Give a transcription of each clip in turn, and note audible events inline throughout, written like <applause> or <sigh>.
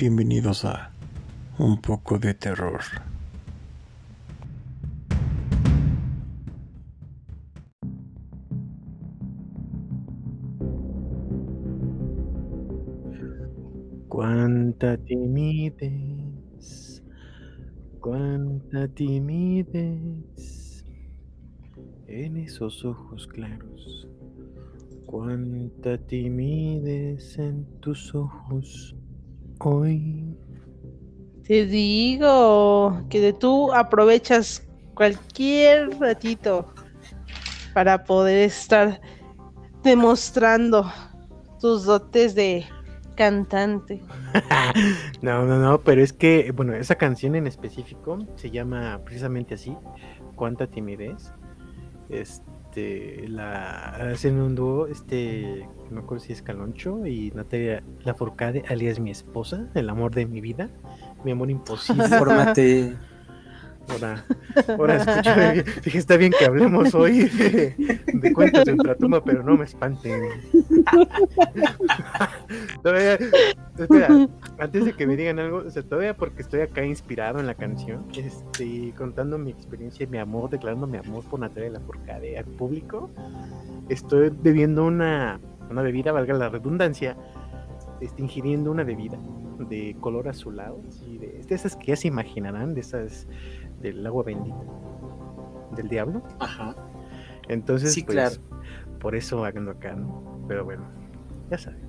Bienvenidos a Un poco de terror. Cuánta timidez, cuánta timidez en esos ojos claros, cuánta timidez en tus ojos hoy. Te digo que de tú aprovechas cualquier ratito para poder estar demostrando tus dotes de cantante. <laughs> no, no, no, pero es que, bueno, esa canción en específico se llama precisamente así, Cuánta timidez. Este, la hacen un dúo, este, no me acuerdo si es Caloncho y Natalia Lafourcade, alias mi esposa, el amor de mi vida, mi amor imposible. Ahora, ahora escúchame, <laughs> dije, está bien que hablemos hoy de, de cuentos de ultratumba, pero no me espanten. <laughs> todavía, espera, antes de que me digan algo, o sea, todavía porque estoy acá inspirado en la canción, este, contando mi experiencia y mi amor, declarando mi amor por Natalia Lafourcade al público, estoy bebiendo una, una bebida, valga la redundancia, este, ingiriendo una bebida de color azulado, de, de esas que ya se imaginarán, de esas del agua bendita del diablo. Ajá. Entonces, Sí, pues, claro. por eso ando acá, ¿no? Pero bueno, ya saben.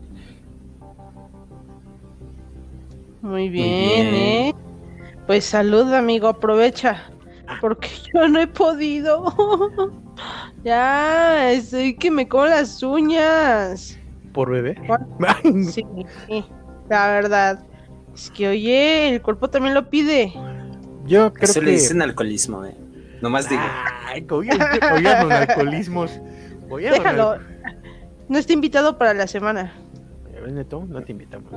Muy bien, bien. ¿eh? Pues salud, amigo, aprovecha. Porque <laughs> yo no he podido. <laughs> ya, estoy que me como las uñas. ¿Por bebé? <laughs> Sí, la verdad. Es que, oye, el cuerpo también lo pide. Yo creo Eso que. le dicen alcoholismo, eh. Nomás digo. Ay, oigan, don alcoholismos. Oigan, Déjalo. al- No está invitado para la semana. Neto, no te invitamos.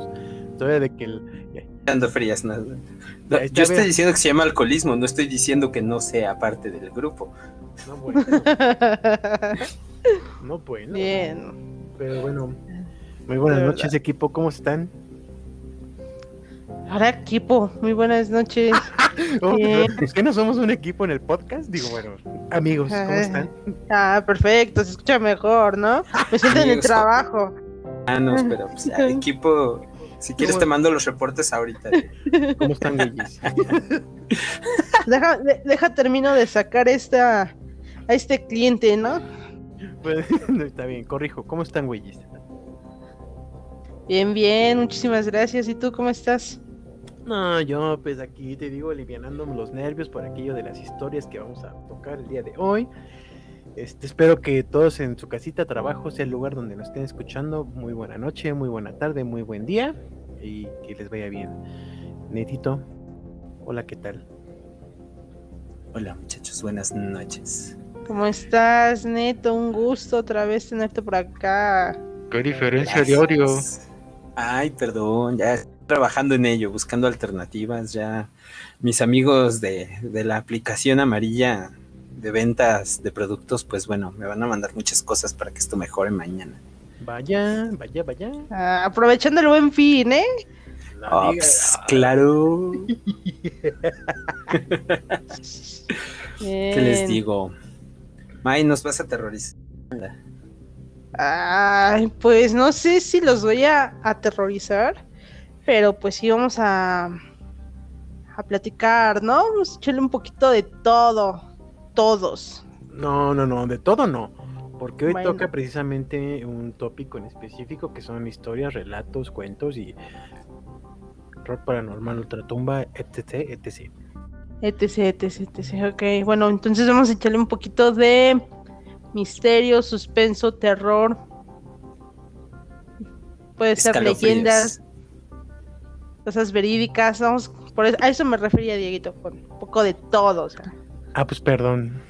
Todavía de que el. ya, Dando frías. no. No, yo estoy diciendo que se llama alcoholismo, no estoy diciendo que no sea parte del grupo. No, bueno. <laughs> No, bueno. Bien. Pero bueno. Muy buenas noches, equipo. ¿Cómo están? Ahora equipo, muy buenas noches. <laughs> Oh. ¿Es que no somos un equipo en el podcast? Digo, bueno, amigos, ¿cómo Ajá. están? Ah, perfecto, se escucha mejor, ¿no? Me siento en el trabajo. Ah, no, pero pues, ya, <laughs> equipo. Si quieres, te mando los reportes ahorita. <laughs> ¿Cómo están, güeyes? <laughs> Deja, de- deja termino de sacar esta a este cliente, ¿no? Pues, está bien, corrijo. ¿Cómo están, güeyes? Bien, bien, muchísimas gracias. ¿Y tú cómo estás? No, yo pues aquí te digo, alivianando los nervios por aquello de las historias que vamos a tocar el día de hoy. Este, espero que todos en su casita, trabajo, sea el lugar donde nos estén escuchando. Muy buena noche, muy buena tarde, muy buen día y que les vaya bien. Netito, hola, ¿qué tal? Hola, muchachos, buenas noches. ¿Cómo estás, Neto? Un gusto otra vez tenerte por acá. ¿Qué diferencia Gracias. Ay, perdón, ya trabajando en ello, buscando alternativas. Ya mis amigos de, de la aplicación amarilla de ventas de productos, pues bueno, me van a mandar muchas cosas para que esto mejore mañana. Vaya, vaya, vaya. Ah, aprovechando el buen fin, ¿eh? Pues, claro. <laughs> ¿Qué les digo? May, nos vas a aterrorizar. Ay, pues no sé si los voy a aterrorizar, pero pues sí vamos a, a platicar, ¿no? Vamos a echarle un poquito de todo, todos. No, no, no, de todo no. Porque hoy Bueno. toca precisamente un tópico en específico que son historias, relatos, cuentos y rock paranormal, ultratumba, etc, etc. etc, etc, etc. Ok, bueno, entonces vamos a echarle un poquito de misterio, suspenso, terror. Puede ser leyendas, cosas verídicas, vamos, por eso, a eso me refería, Dieguito, con un poco de todo, o sea. Ah, pues perdón.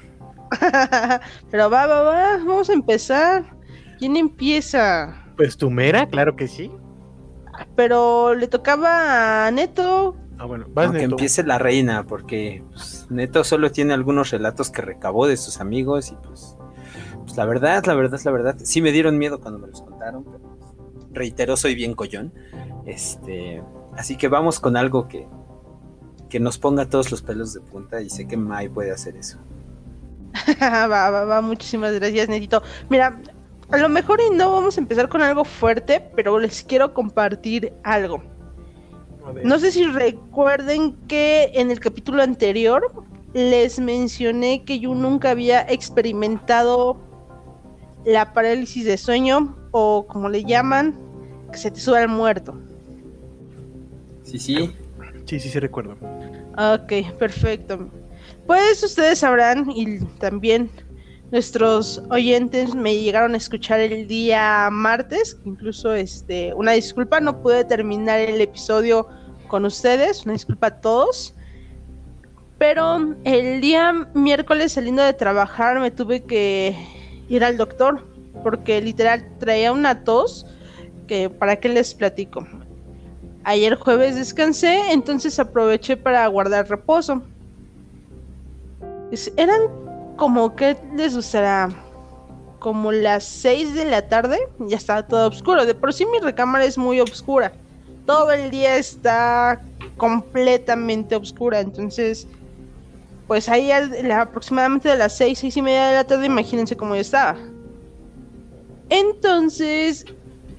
<laughs> Pero va, va, va, vamos a empezar. ¿Quién empieza? Pues tu mera, claro que sí. Pero le tocaba a Neto. Ah, bueno, vas Aunque Neto. empiece la reina, porque pues, Neto solo tiene algunos relatos que recabó de sus amigos y pues, pues la verdad, la verdad, la verdad, sí me dieron miedo cuando me los contaron, pero pues, reitero, soy bien collón. Este, Así que vamos con algo que, que nos ponga todos los pelos de punta y sé que Mai puede hacer eso. <laughs> va, va, va, muchísimas gracias, Netito. Mira, a lo mejor y no vamos a empezar con algo fuerte, pero les quiero compartir algo. No sé si recuerden que en el capítulo anterior les mencioné que yo nunca había experimentado la parálisis de sueño o como le llaman, que se te sube al muerto. Sí, sí. Sí, sí, sí recuerdo. Ok, perfecto. Pues ustedes sabrán y también nuestros oyentes me llegaron a escuchar el día martes, incluso este, una disculpa, no pude terminar el episodio con ustedes, una disculpa a todos. Pero el día miércoles saliendo de trabajar me tuve que ir al doctor porque literal traía una tos que para qué les platico. Ayer jueves descansé, entonces aproveché para guardar reposo. Eran como que les gustará como las 6 de la tarde, ya estaba todo oscuro. De por sí mi recámara es muy oscura. Todo el día está completamente oscura. Entonces, pues ahí aproximadamente de las 6, 6 y media de la tarde, imagínense cómo yo estaba. Entonces,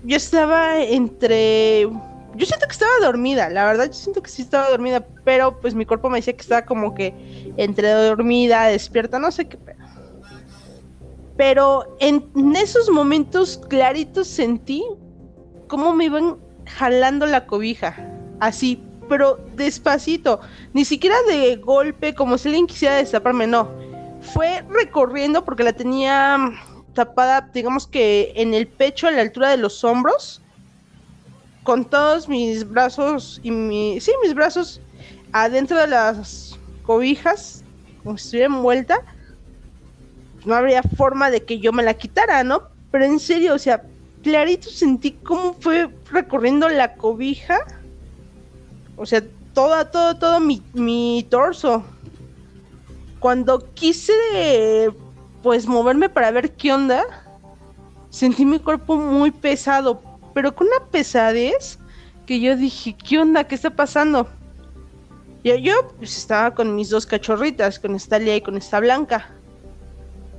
yo estaba entre yo siento que estaba dormida, la verdad, yo siento que sí estaba dormida, pero pues mi cuerpo me decía que estaba como que entre dormida, despierta, no sé qué Pero en esos momentos claritos sentí cómo me iban jalando la cobija, así, pero despacito, ni siquiera de golpe, como si alguien quisiera destaparme, no. Fue recorriendo porque la tenía tapada, digamos que en el pecho, a la altura de los hombros con todos mis brazos y mi, sí, mis brazos adentro de las cobijas, como si estuviera envuelta, no habría forma de que yo me la quitara, ¿no? Pero en serio, o sea, clarito sentí cómo fue recorriendo la cobija, o sea, todo, todo, todo mi, mi torso. Cuando quise, pues, moverme para ver qué onda, sentí mi cuerpo muy pesado, pero con una pesadez que yo dije, ¿qué onda? ¿Qué está pasando? Y yo pues, estaba con mis dos cachorritas, con esta Lía y con esta Blanca.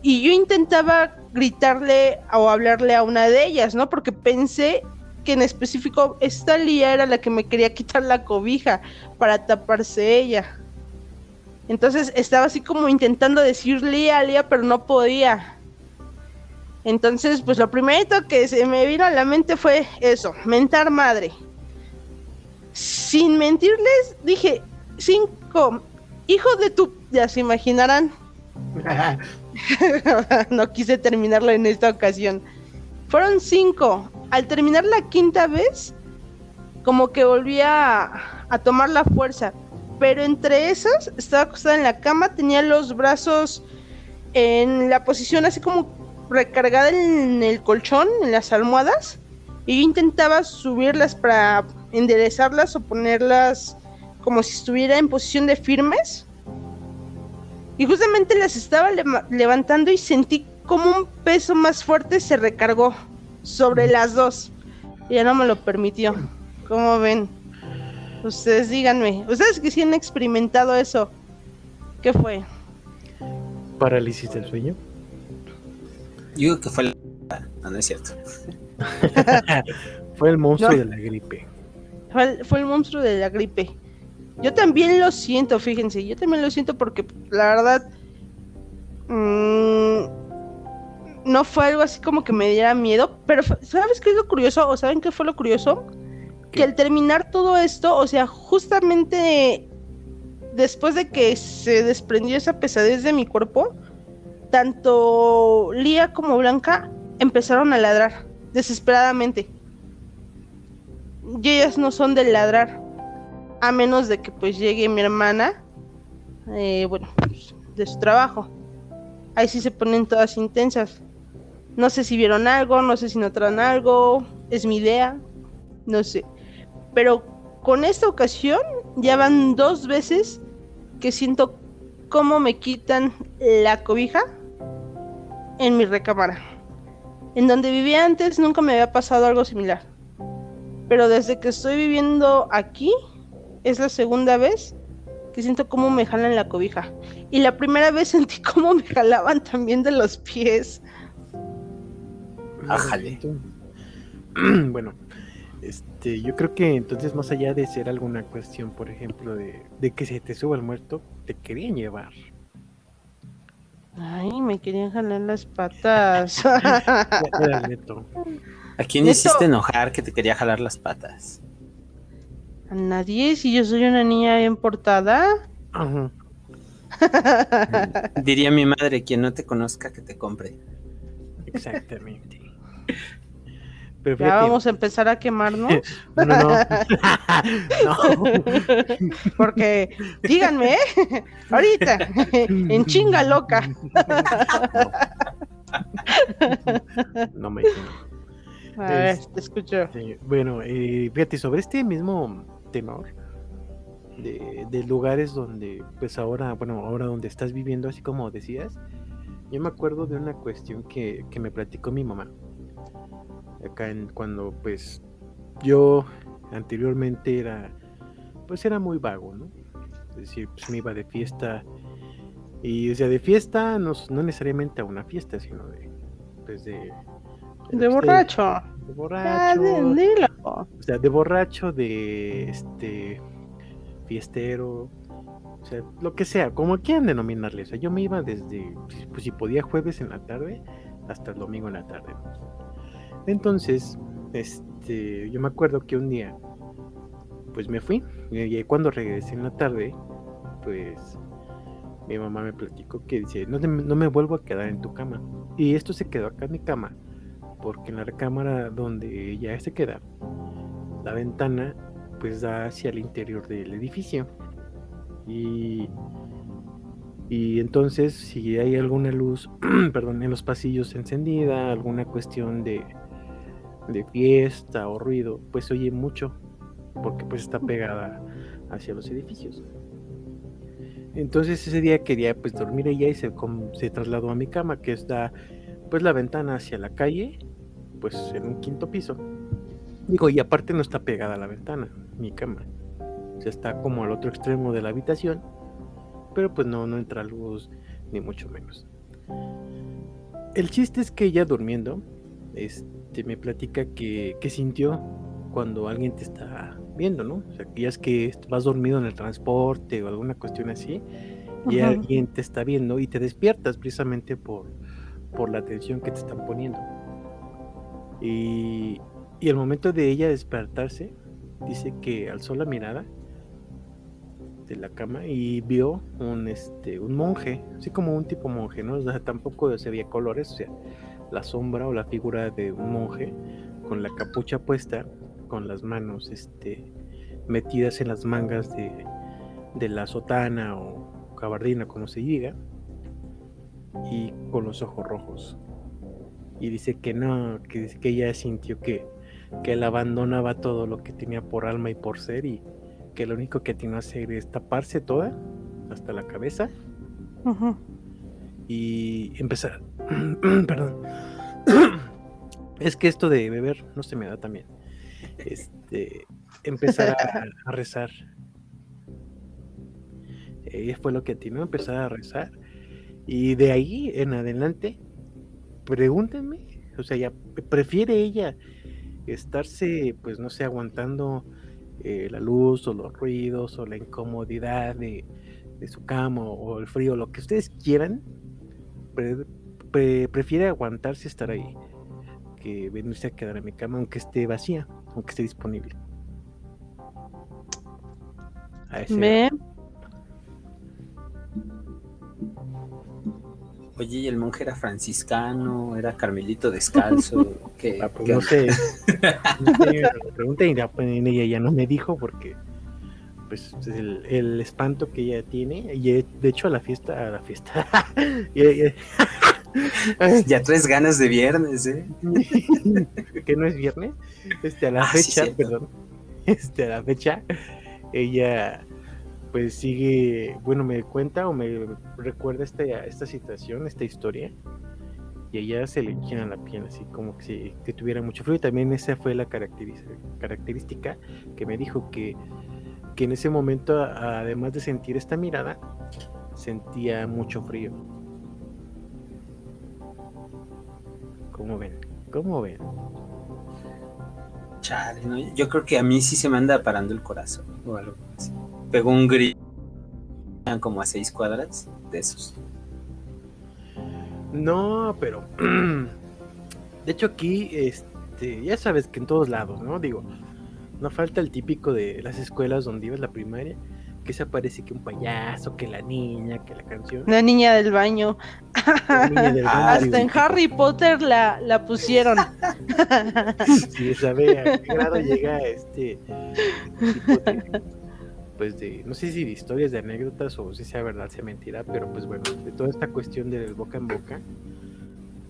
Y yo intentaba gritarle o hablarle a una de ellas, ¿no? Porque pensé que en específico esta Lía era la que me quería quitar la cobija para taparse ella. Entonces estaba así como intentando decirle a Lía, pero no podía. Entonces, pues lo primerito que se me vino a la mente fue eso, mentar madre. Sin mentirles, dije, cinco, hijo de tu, ya se imaginarán. <laughs> no quise terminarlo en esta ocasión. Fueron cinco. Al terminar la quinta vez, como que volví a, a tomar la fuerza. Pero entre esas, estaba acostada en la cama, tenía los brazos en la posición así como recargada en el colchón, en las almohadas, y yo intentaba subirlas para enderezarlas o ponerlas como si estuviera en posición de firmes. Y justamente las estaba levantando y sentí como un peso más fuerte se recargó sobre las dos. Y ya no me lo permitió. ¿Cómo ven? Ustedes díganme. Ustedes que sí han experimentado eso. ¿Qué fue? Parálisis del sueño. Yo digo que fue el... No, no es cierto. fue el monstruo de la gripe. Fue el, monstruo de la gripe. Yo también lo siento, fíjense. Yo también lo siento porque la verdad... Mmm, no fue algo así como que me diera miedo. Pero ¿sabes qué es lo curioso? ¿O saben qué fue lo curioso? Que al terminar todo esto, o sea, justamente después de que se desprendió esa pesadez de mi cuerpo, tanto Lía como Blanca empezaron a ladrar desesperadamente. Y ellas no son de ladrar, a menos de que pues llegue mi hermana, eh, bueno, pues, de su trabajo. Ahí sí se ponen todas intensas. No sé si vieron algo, no sé si notaron algo, es mi idea, no sé. Pero con esta ocasión ya van dos veces que siento cómo me quitan la cobija en mi recámara. En donde vivía antes nunca me había pasado algo similar. pero desde que estoy viviendo aquí, es la segunda vez que siento cómo me jalan la cobija. Y la primera vez <laughs> sentí cómo me jalaban también de los pies. Ájale. <clears throat> Bueno, este, yo creo que entonces más allá de ser alguna cuestión, por ejemplo, de, de que se te suba el muerto, te querían llevar. Ay, me querían jalar las patas. <laughs> ¿A quién Neto. hiciste enojar que te quería jalar las patas? A nadie, si yo soy una niña bien portada. Ajá. Diría mi madre, quien no te conozca, que te compre. Exactamente. Pero Ya vamos a empezar a quemarnos. <laughs> No, no, <laughs> no. No. Porque, díganme, ¿eh? ahorita, en chinga loca. <laughs> No me imagino. A ver, Es- te escucho. Sí, bueno, eh, fíjate, sobre este mismo tenor de, de lugares donde, pues ahora, bueno, ahora donde estás viviendo, así como decías, yo me acuerdo de una cuestión que, que me platicó mi mamá. Acá en cuando, pues, yo anteriormente era, pues era muy vago, ¿no? Es decir, pues me iba de fiesta y, o sea, de fiesta, no, no necesariamente a una fiesta, sino de, pues de... De borracho. De borracho. O sea, de borracho, de este fiestero, o sea, lo que sea, como quieran denominarle. O sea, yo me iba desde, pues, si podía jueves en la tarde hasta el domingo en la tarde. Entonces, este, yo me acuerdo que un día, pues me fui y cuando regresé en la tarde, pues mi mamá me platicó que dice, no, no me vuelvo a quedar en tu cama. Y esto se quedó acá en mi cama, porque en la recámara donde ella se queda, la ventana pues da hacia el interior del edificio. Y, y entonces si hay alguna luz, <clears throat> perdón, en los pasillos encendida, alguna cuestión de, de fiesta o ruido, pues se oye mucho, porque pues está pegada hacia los edificios. Entonces ese día quería pues dormir ella y se, se trasladó a mi cama, que está pues la ventana hacia la calle, pues en un quinto piso. Digo, y aparte no está pegada a la ventana, mi cama. O sea, está como al otro extremo de la habitación, pero pues no, no entra luz, ni mucho menos. El chiste es que ella durmiendo, este, me platica que, que sintió cuando alguien te está viendo, ¿no? O sea, que ya es que vas dormido en el transporte o alguna cuestión así, y alguien te está viendo y te despiertas precisamente por, por la atención que te están poniendo. Y, y el momento de ella despertarse, dice que alzó la mirada de la cama y vio un este un monje, así como un tipo monje, ¿no? O sea, tampoco se veía colores, o sea, la sombra o la figura de un monje con la capucha puesta, con las manos este metidas en las mangas de, de la sotana o gabardina, como se diga, y con los ojos rojos. Y dice que no, que, que ella sintió que, que él abandonaba todo lo que tenía por alma y por ser y que lo único que tenía que hacer es taparse toda hasta la cabeza Ujú. Y empezar. <clears throat> Perdón. <clears throat> es que esto de beber no se me da también. Este, empezar a, <laughs> a rezar. Ella fue lo que atinó, empezar a rezar. Y de ahí en adelante, pregúntenme, o sea, ya prefiere ella estarse, pues no sé, aguantando eh, la luz o los ruidos o la incomodidad de, de su cama o el frío, lo que ustedes quieran, pre- pre- prefiere aguantarse estar ahí que venirse a quedar en mi cama, aunque esté vacía, aunque esté disponible. A ese- Ve, Oye, ¿y el monje era franciscano? ¿Era carmelito descalzo? <laughs> ¿Qué, Ah, pues qué no sé. <laughs> No sé, la pregunta y pues, ella ya no me dijo porque pues el, el espanto que ella tiene. Y eh, de hecho a la fiesta a la fiesta. <laughs> Y- y- Ya traes ganas de viernes, ¿eh? <laughs> que no es viernes. Este a la Ah, fecha perdón. <laughs> Este a la fecha ella pues sigue bueno me cuenta o me recuerda esta esta situación esta historia. Y allá se le enchina la piel, así como que, si, que tuviera mucho frío. Y también esa fue la característica, característica que me dijo que, que en ese momento, además de sentir esta mirada, sentía mucho frío. ¿Cómo ven? ¿Cómo ven? Chale, ¿no? Yo creo que a mí sí se me anda parando el corazón o algo así. Pegó un grito como a seis cuadras de esos. No, pero <clears throat> de hecho aquí, este, ya sabes que en todos lados, ¿no? Digo, no falta el típico de las escuelas donde ibas la primaria, que se aparece que un payaso, que la niña, que la canción. La niña del baño. la niña del barrio. Hasta en Harry <laughs> Potter la, la pusieron. Sí, sabe a qué grado llega este tipo de, pues de, no sé si de historias, de anécdotas o si sea verdad, sea mentira, pero pues bueno, de toda esta cuestión del boca en boca,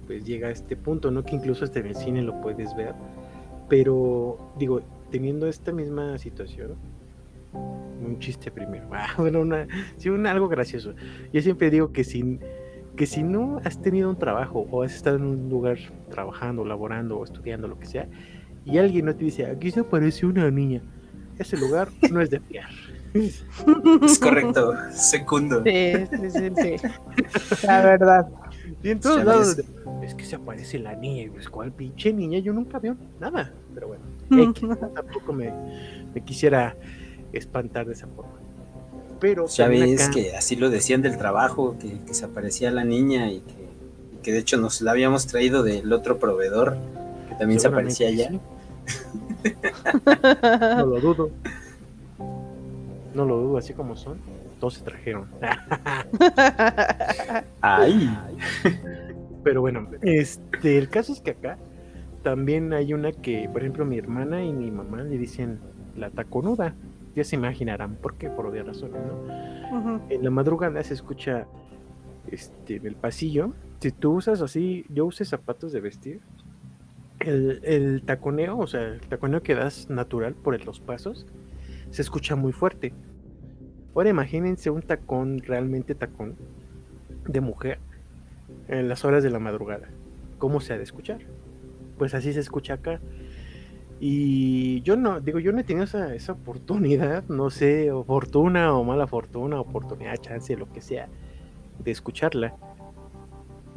pues llega a este punto, ¿no? Que incluso hasta en el cine lo puedes ver, pero digo, teniendo esta misma situación, un chiste primero, <laughs> ah, bueno, una, sí, un algo gracioso. Yo siempre digo que sin que si no has tenido un trabajo o has estado en un lugar trabajando, laborando o estudiando, lo que sea, y alguien no te dice, aquí se aparece una niña, ese lugar <laughs> no es de fiar. Es correcto, segundo. Sí, sí, sí, sí. La verdad. Y en todos lados, es que se aparece la niña, y pues, ¿cuál pinche niña? Yo nunca veo nada, pero bueno, X, tampoco me, me quisiera espantar de esa forma. Pero Ya también ves acá- que así lo decían del trabajo, que, que se aparecía la niña y que, y que de hecho nos la habíamos traído del otro proveedor, que también se aparecía allá. sí. No lo dudo. No lo dudo, así como son. Todos se trajeron. <laughs> Ay, Pero bueno, este, el caso es que acá también hay una que, por ejemplo, mi hermana y mi mamá le dicen la taconuda. Ya se imaginarán por qué, por obvias razones, ¿no? En la madrugada se escucha este, en el pasillo. Si tú usas así, yo usé zapatos de vestir. El, el taconeo, o sea, el taconeo que das natural por los pasos, se escucha muy fuerte. Ahora imagínense un tacón, realmente tacón, de mujer en las horas de la madrugada. ¿Cómo se ha de escuchar? Pues así se escucha acá. Y yo no, digo, yo no he tenido esa, esa oportunidad, no sé, o fortuna o mala fortuna, oportunidad, chance, lo que sea, de escucharla.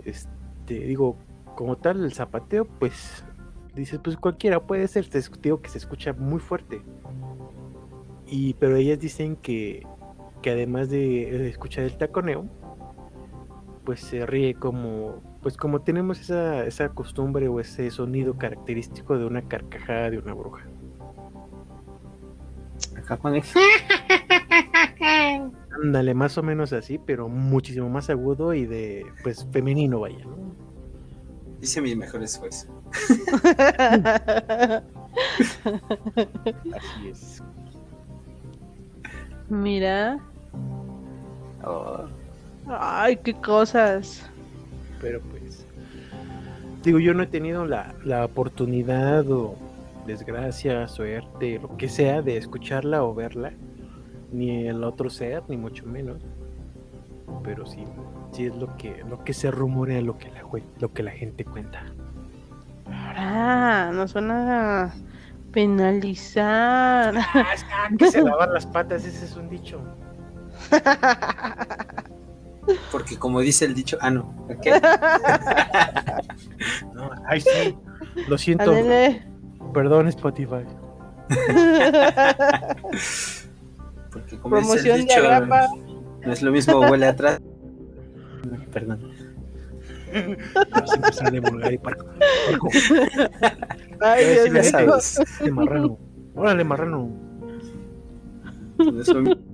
Este, digo, como tal, el zapateo, pues, dices, pues cualquiera puede ser, te digo que se escucha muy fuerte. Y, pero ellas dicen que, que además de escuchar el taconeo, pues se ríe como, pues como tenemos esa, esa costumbre o ese sonido característico de una carcajada de una bruja. acá pone. <laughs> Ándale, más o menos así, pero muchísimo más agudo y de, pues, femenino, vaya. Hice mi mejor esfuerzo. <laughs> Así es. Mira. Oh, Ay, qué cosas. Pero pues, digo, yo no he tenido la, la oportunidad o desgracia, suerte, lo que sea, de escucharla o verla, ni el otro ser, ni mucho menos. Pero sí, sí es lo que, lo que se rumorea, lo que la, lo que la gente cuenta. Ahora, nos van a penalizar. Ah, que se lavar las patas, ese es un dicho. <laughs> porque como dice el dicho, ah, no, ok. <laughs> No, ay, sí. Lo siento. Ándale. Perdón, Spotify. <laughs> Porque como dice Promoción el de dicho, no es lo mismo huele atrás. Perdón. Siempre sale vulgar y parco. Ay, Dios gente, este marrano. Órale, marrano. No es lo mismo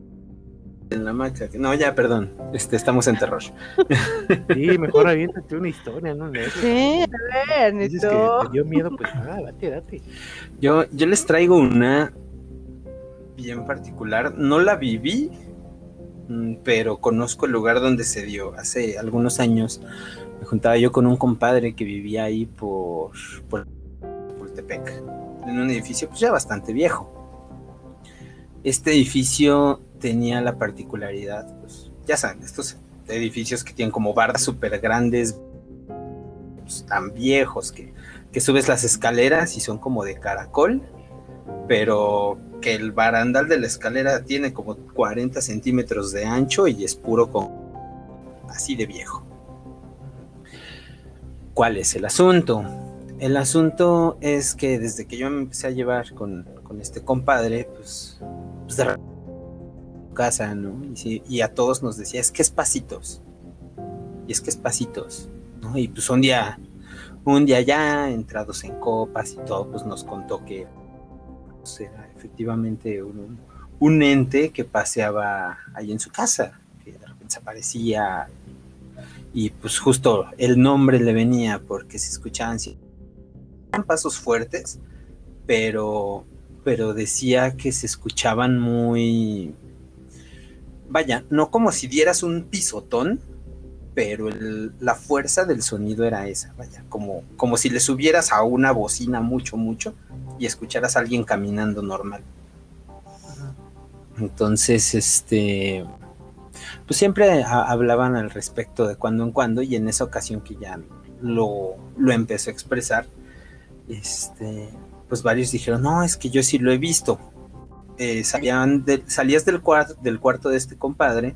en la maca. No, ya, perdón. Este, estamos en terror. <laughs> Sí, mejor aviéntate una historia, ¿no? Sí, a ver, Dices que Neto. te dio miedo, pues ah, date, date. Yo, yo les traigo una bien particular. No la viví, mm, pero conozco el lugar donde se dio. Hace algunos años me juntaba yo con un compadre que vivía ahí por, por Pultepec, en un edificio pues ya bastante viejo. Este edificio tenía la particularidad, pues ya saben, estos edificios que tienen como barras súper grandes, pues, tan viejos que, que subes las escaleras y son como de caracol, pero que el barandal de la escalera tiene como 40 centímetros de ancho y es puro con así de viejo. ¿Cuál es el asunto? El asunto es que desde que yo me empecé a llevar con, con este compadre, pues, pues de casa, ¿no? Y, sí, a todos nos decía, es que es pasitos. Y es que es pasitos, ¿no? Y pues un día, un día ya entrados en copas y todo, pues nos contó que pues, era efectivamente un, un, ente que paseaba ahí en su casa, que de repente se y pues justo el nombre le venía porque se escuchaban pasos fuertes, pero, pero decía que se escuchaban muy, vaya, no como si dieras un pisotón, pero el, la fuerza del sonido era esa, vaya, como, como si le subieras a una bocina mucho, mucho y escucharas a alguien caminando normal. Entonces, este, pues siempre hablaban al respecto de cuando en cuando y en esa ocasión que ya lo, lo empezó a expresar, este, pues varios dijeron, no, es que yo sí lo he visto. Eh, salían de, salías del, cuarto, del cuarto de este compadre,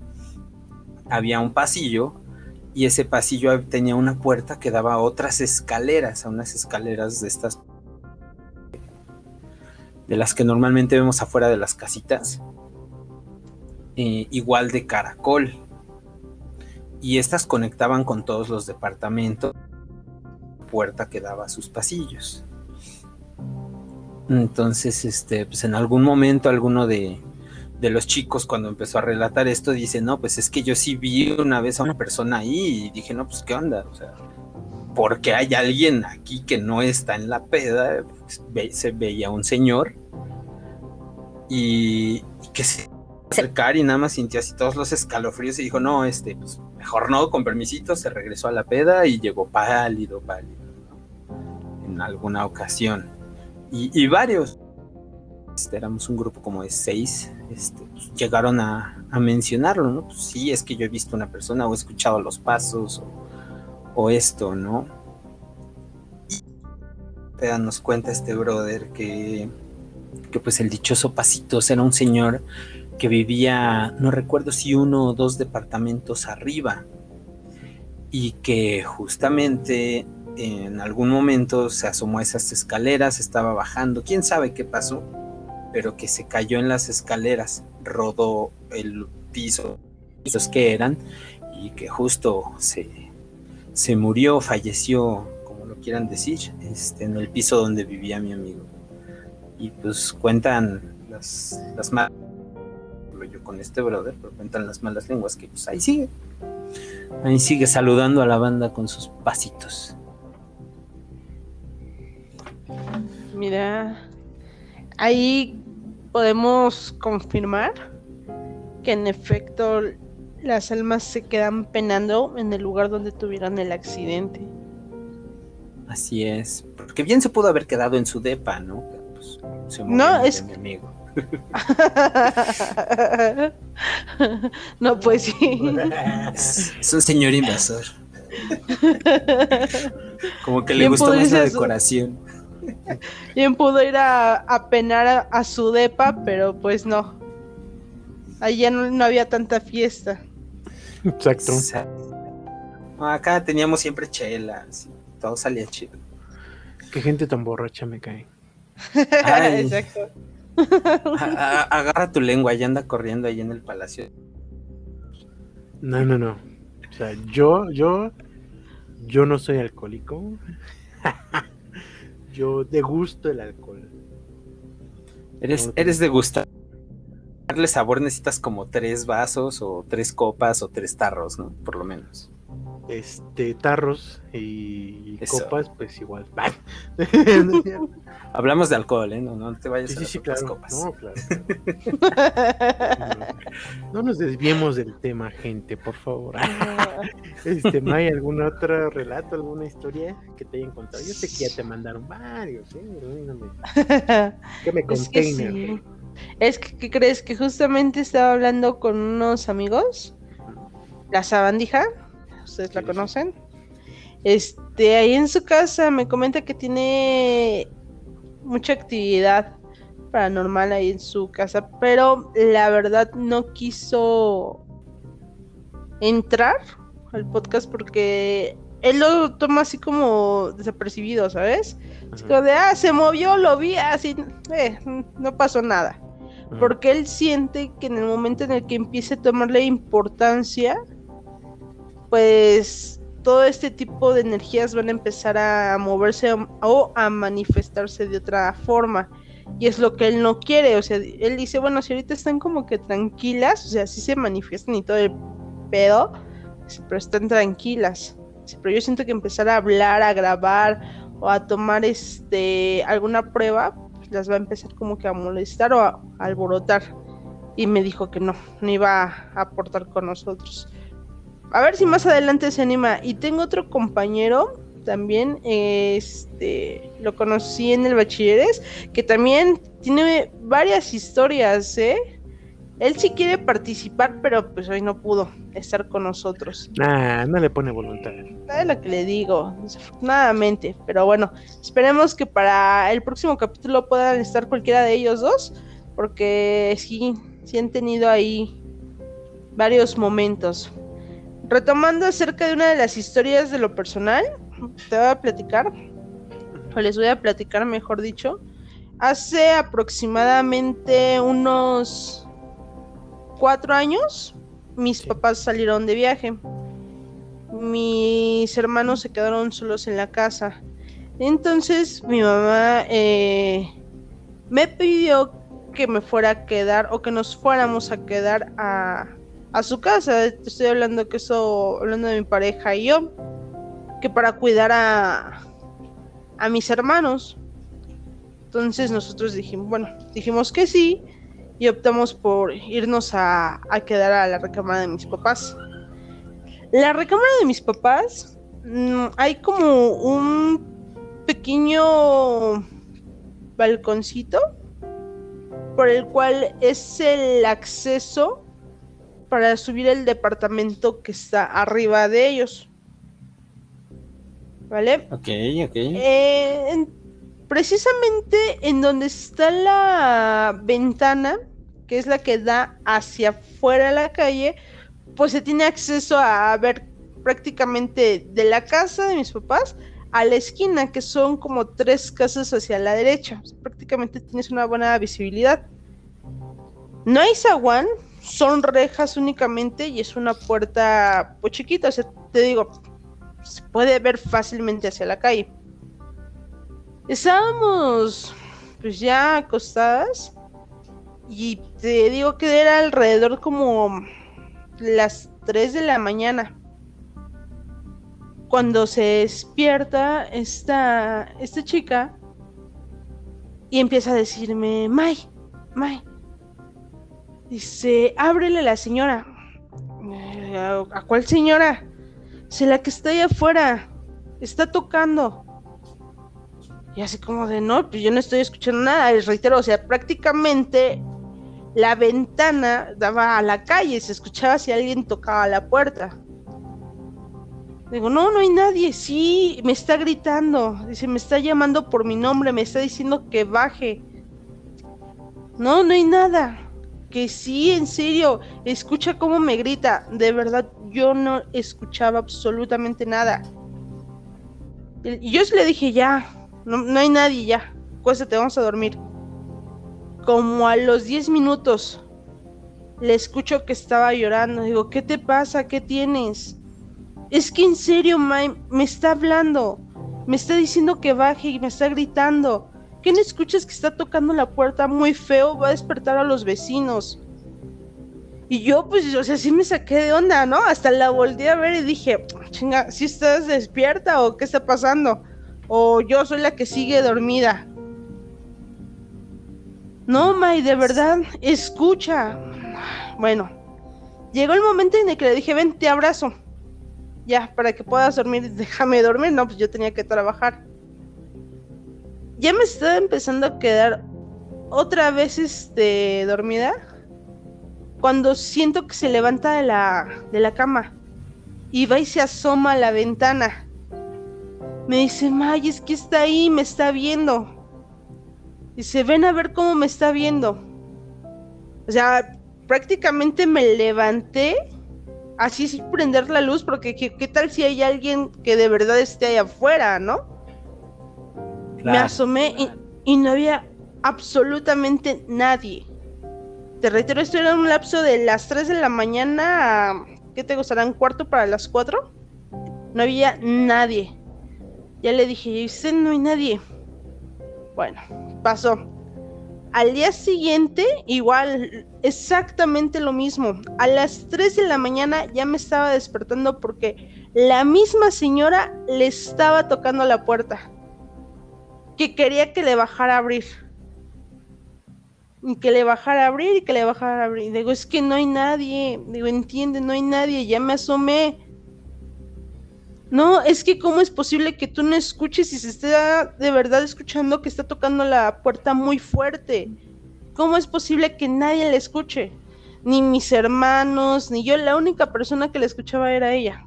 había un pasillo y ese pasillo tenía una puerta que daba a otras escaleras, a unas escaleras de estas de las que normalmente vemos afuera de las casitas, eh, igual de caracol. Y estas conectaban con todos los departamentos, puerta que daba a sus pasillos. Entonces, este, pues en algún momento alguno de, los chicos cuando empezó a relatar esto dice, no, pues es que yo sí vi una vez a una persona ahí y dije, no, pues qué onda, o sea, porque hay alguien aquí que no está en la peda, pues, se veía un señor y, y que se acercar y nada más sintió así todos los escalofríos y dijo, no, este, pues mejor no, con permisito, se regresó a la peda y llegó pálido, pálido, ¿no? en alguna ocasión. Y, varios, este, éramos un grupo como de seis, este, pues, llegaron a, mencionarlo, ¿no? Pues sí, es que yo he visto una persona o he escuchado los pasos o, esto, ¿no? Y nos cuenta este brother que, que pues el dichoso Pasitos era un señor que vivía, no recuerdo si uno o dos departamentos arriba, y que justamente en algún momento se asomó a esas escaleras, estaba bajando, quién sabe qué pasó, pero que se cayó en las escaleras, rodó el piso, pisos que eran, y que justo se, se murió, falleció, como lo quieran decir, este, en el piso donde vivía mi amigo. Y pues cuentan las, las malas yo con este brother, pero cuentan las malas lenguas que pues ahí sigue. Ahí sigue saludando a la banda con sus pasitos. Mira, ahí podemos confirmar que en efecto las almas se quedan penando en el lugar donde tuvieron el accidente. Así es, porque bien se pudo haber quedado en su depa, ¿no? Pues, se no, es mi amigo. <laughs> no, pues sí. Es, <laughs> es un señor invasor. <laughs> Como que le gustó más la decoración. <laughs> Bien pudo ir a, a penar a, a, su depa, pero pues no. Ahí ya no, no había tanta fiesta. Exacto. Acá teníamos siempre chelas. Todo salía chido. Qué gente tan borracha me cae. Ay. <laughs> Exacto. A, a, agarra tu lengua y anda corriendo ahí en el palacio. No, no, no. O sea, yo, yo, yo no soy alcohólico. <laughs> yo degusto el alcohol. Eres, no, eres de gustar. Darle sabor necesitas como tres vasos o tres copas o tres tarros, ¿no? Por lo menos. Este, tarros y Eso. copas, pues igual. <laughs> Hablamos de alcohol, ¿eh? No, no te vayas sí, a las sí, claro. copas. No, claro. <laughs> no, no, nos desviemos del tema, gente, por favor. <laughs> este, ¿no hay algún otro relato, alguna historia que te hayan contado? Yo sé que ya te mandaron varios, ¿eh? No me... ¿Qué me es que, sí. es que, ¿qué crees? Que justamente estaba hablando con unos amigos, la sabandija, ustedes la conocen. Este, ahí en su casa me comenta que tiene mucha actividad paranormal ahí en su casa, pero la verdad no quiso entrar al podcast porque él lo toma así como desapercibido, ¿sabes? Así como de, ah, se movió, lo vi, así, eh, no pasó nada. Porque él siente que en el momento en el que empiece a tomarle importancia, pues todo este tipo de energías van a empezar a moverse o a manifestarse de otra forma. Y es lo que él no quiere. O sea, él dice, bueno, si ahorita están como que tranquilas, o sea, sí se manifiestan y todo el pedo, pero están tranquilas. Pero yo siento que empezar a hablar, a grabar o a tomar este alguna prueba, pues las va a empezar como que a molestar o a, alborotar. Y me dijo que no, no iba a aportar con nosotros. A ver si más adelante se anima. Y tengo otro compañero también, este, lo conocí en el bachilleres, que también tiene varias historias, ¿eh? Él sí quiere participar, pero pues hoy no pudo estar con nosotros. Nah, no le pone voluntad. Es lo que le digo, desafortunadamente. Pero bueno, esperemos que para el próximo capítulo puedan estar cualquiera de ellos dos, porque sí, sí han tenido ahí varios momentos. Retomando acerca de una de las historias de lo personal, te voy a platicar, o les voy a platicar, mejor dicho. Hace aproximadamente unos cuatro años, mis papás salieron de viaje. Mis hermanos se quedaron solos en la casa. Entonces mi mamá eh, me pidió que me fuera a quedar o que nos fuéramos a quedar a, a su casa. Estoy hablando que eso, hablando de mi pareja y yo, que para cuidar a, a mis hermanos. Entonces nosotros dijimos, bueno, dijimos que sí y optamos por irnos a, quedar a la recámara de mis papás. La recámara de mis papás, mm, hay como un pequeño balconcito por el cual es el acceso para subir el departamento que está arriba de ellos. ¿Vale? Ok, ok. Eh, precisamente en donde está la ventana que es la que da hacia afuera de la calle, pues se tiene acceso a ver prácticamente de la casa de mis papás a la esquina, que son como tres casas hacia la derecha. prácticamente tienes una buena visibilidad. No hay zaguán, son rejas únicamente y es una puerta pues chiquita, o sea, te digo, se puede ver fácilmente hacia la calle. Estábamos pues ya acostadas y te digo que era alrededor como las 3 de la mañana. Cuando se despierta esta, esta chica y empieza a decirme, May, May. Dice, ábrele la señora. ¿A cuál señora? Se la que está ahí afuera. Está tocando. Y así como de, no, pues yo no estoy escuchando nada. Les reitero, o sea, prácticamente la ventana daba a la calle, se escuchaba si alguien tocaba la puerta. Digo, no, no hay nadie, sí, me está gritando, dice, me está llamando por mi nombre, me está diciendo que baje. No, no hay nada. Que sí, en serio, escucha cómo me grita. De verdad, yo no escuchaba absolutamente nada. Y yo le dije, ya, no, no hay nadie, ya, te vamos a dormir como a los 10 minutos le escucho que estaba llorando. Digo, ¿qué te pasa? ¿Qué tienes? Es que en serio, me está hablando. Me está diciendo que baje y me está gritando. ¿Qué no escuchas que está tocando la puerta muy feo? Va a despertar a los vecinos. Y yo, pues, o sea, sí me saqué de onda, ¿no? Hasta la volteé a ver y dije, chinga, ¿si estás despierta o qué está pasando? O yo soy la que sigue dormida. No, May, de verdad, escucha. Bueno, llegó el momento en el que le dije, ven, te abrazo. Ya, para que puedas dormir, déjame dormir. No, pues yo tenía que trabajar. Ya me estaba empezando a quedar otra vez este, dormida. Cuando siento que se levanta de la, de la cama y va y se asoma a la ventana. Me dice, May, es que está ahí, me está viendo. Dice, ven a ver cómo me está viendo. O sea, prácticamente me levanté así sin prender la luz, porque ¿qué, tal si hay alguien que de verdad esté ahí afuera, ¿no? Me asomé y, y, no había absolutamente nadie. Te reitero, esto era un lapso de las 3 de la mañana a, ¿qué te gustarán? ¿Cuarto para las 4? No había nadie. Ya le dije, usted no hay nadie. Bueno, pasó. Al día siguiente, igual, exactamente lo mismo. A las 3 de la mañana ya me estaba despertando porque la misma señora le estaba tocando la puerta. Que quería que le bajara a abrir. Y que le bajara a abrir y que le bajara a abrir. Digo, es que no hay nadie. Digo, entiende, no hay nadie. Ya me asomé no, es que cómo es posible que tú no escuches y se esté de verdad escuchando que está tocando la puerta muy fuerte. ¿Cómo es posible que nadie le escuche? Ni mis hermanos, ni yo, la única persona que le escuchaba era ella.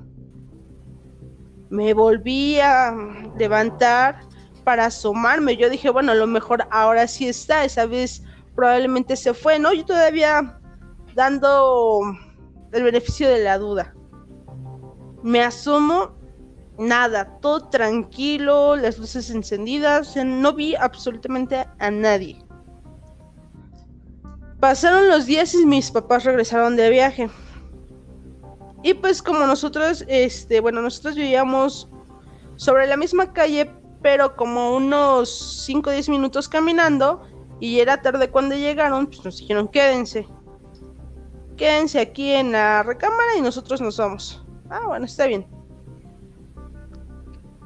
Me volví a levantar para asomarme. Yo dije, bueno, a lo mejor ahora sí está, esa vez probablemente se fue, ¿no? Yo todavía dando el beneficio de la duda. Me asomo nada, todo tranquilo, las luces encendidas, no vi absolutamente a nadie. Pasaron los días y mis papás regresaron de viaje. Y pues como nosotros, este, bueno, nosotros vivíamos sobre la misma calle, pero como unos 5 o 10 minutos caminando, y era tarde cuando llegaron, pues nos dijeron, quédense. Quédense aquí en la recámara y nosotros nos vamos. Ah, bueno, está bien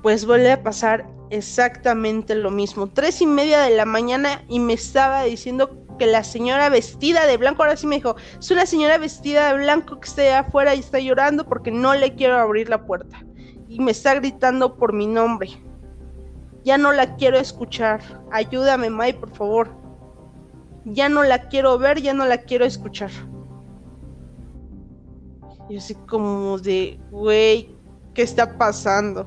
pues vuelve a pasar exactamente lo mismo. Tres y media de la mañana y me estaba diciendo que la señora vestida de blanco, ahora sí me dijo, es una señora vestida de blanco que está afuera y está llorando porque no le quiero abrir la puerta. Y me está gritando por mi nombre. Ya no la quiero escuchar. Ayúdame, May, por favor. Ya no la quiero ver, ya no la quiero escuchar. Y así como de, güey, ¿qué está pasando?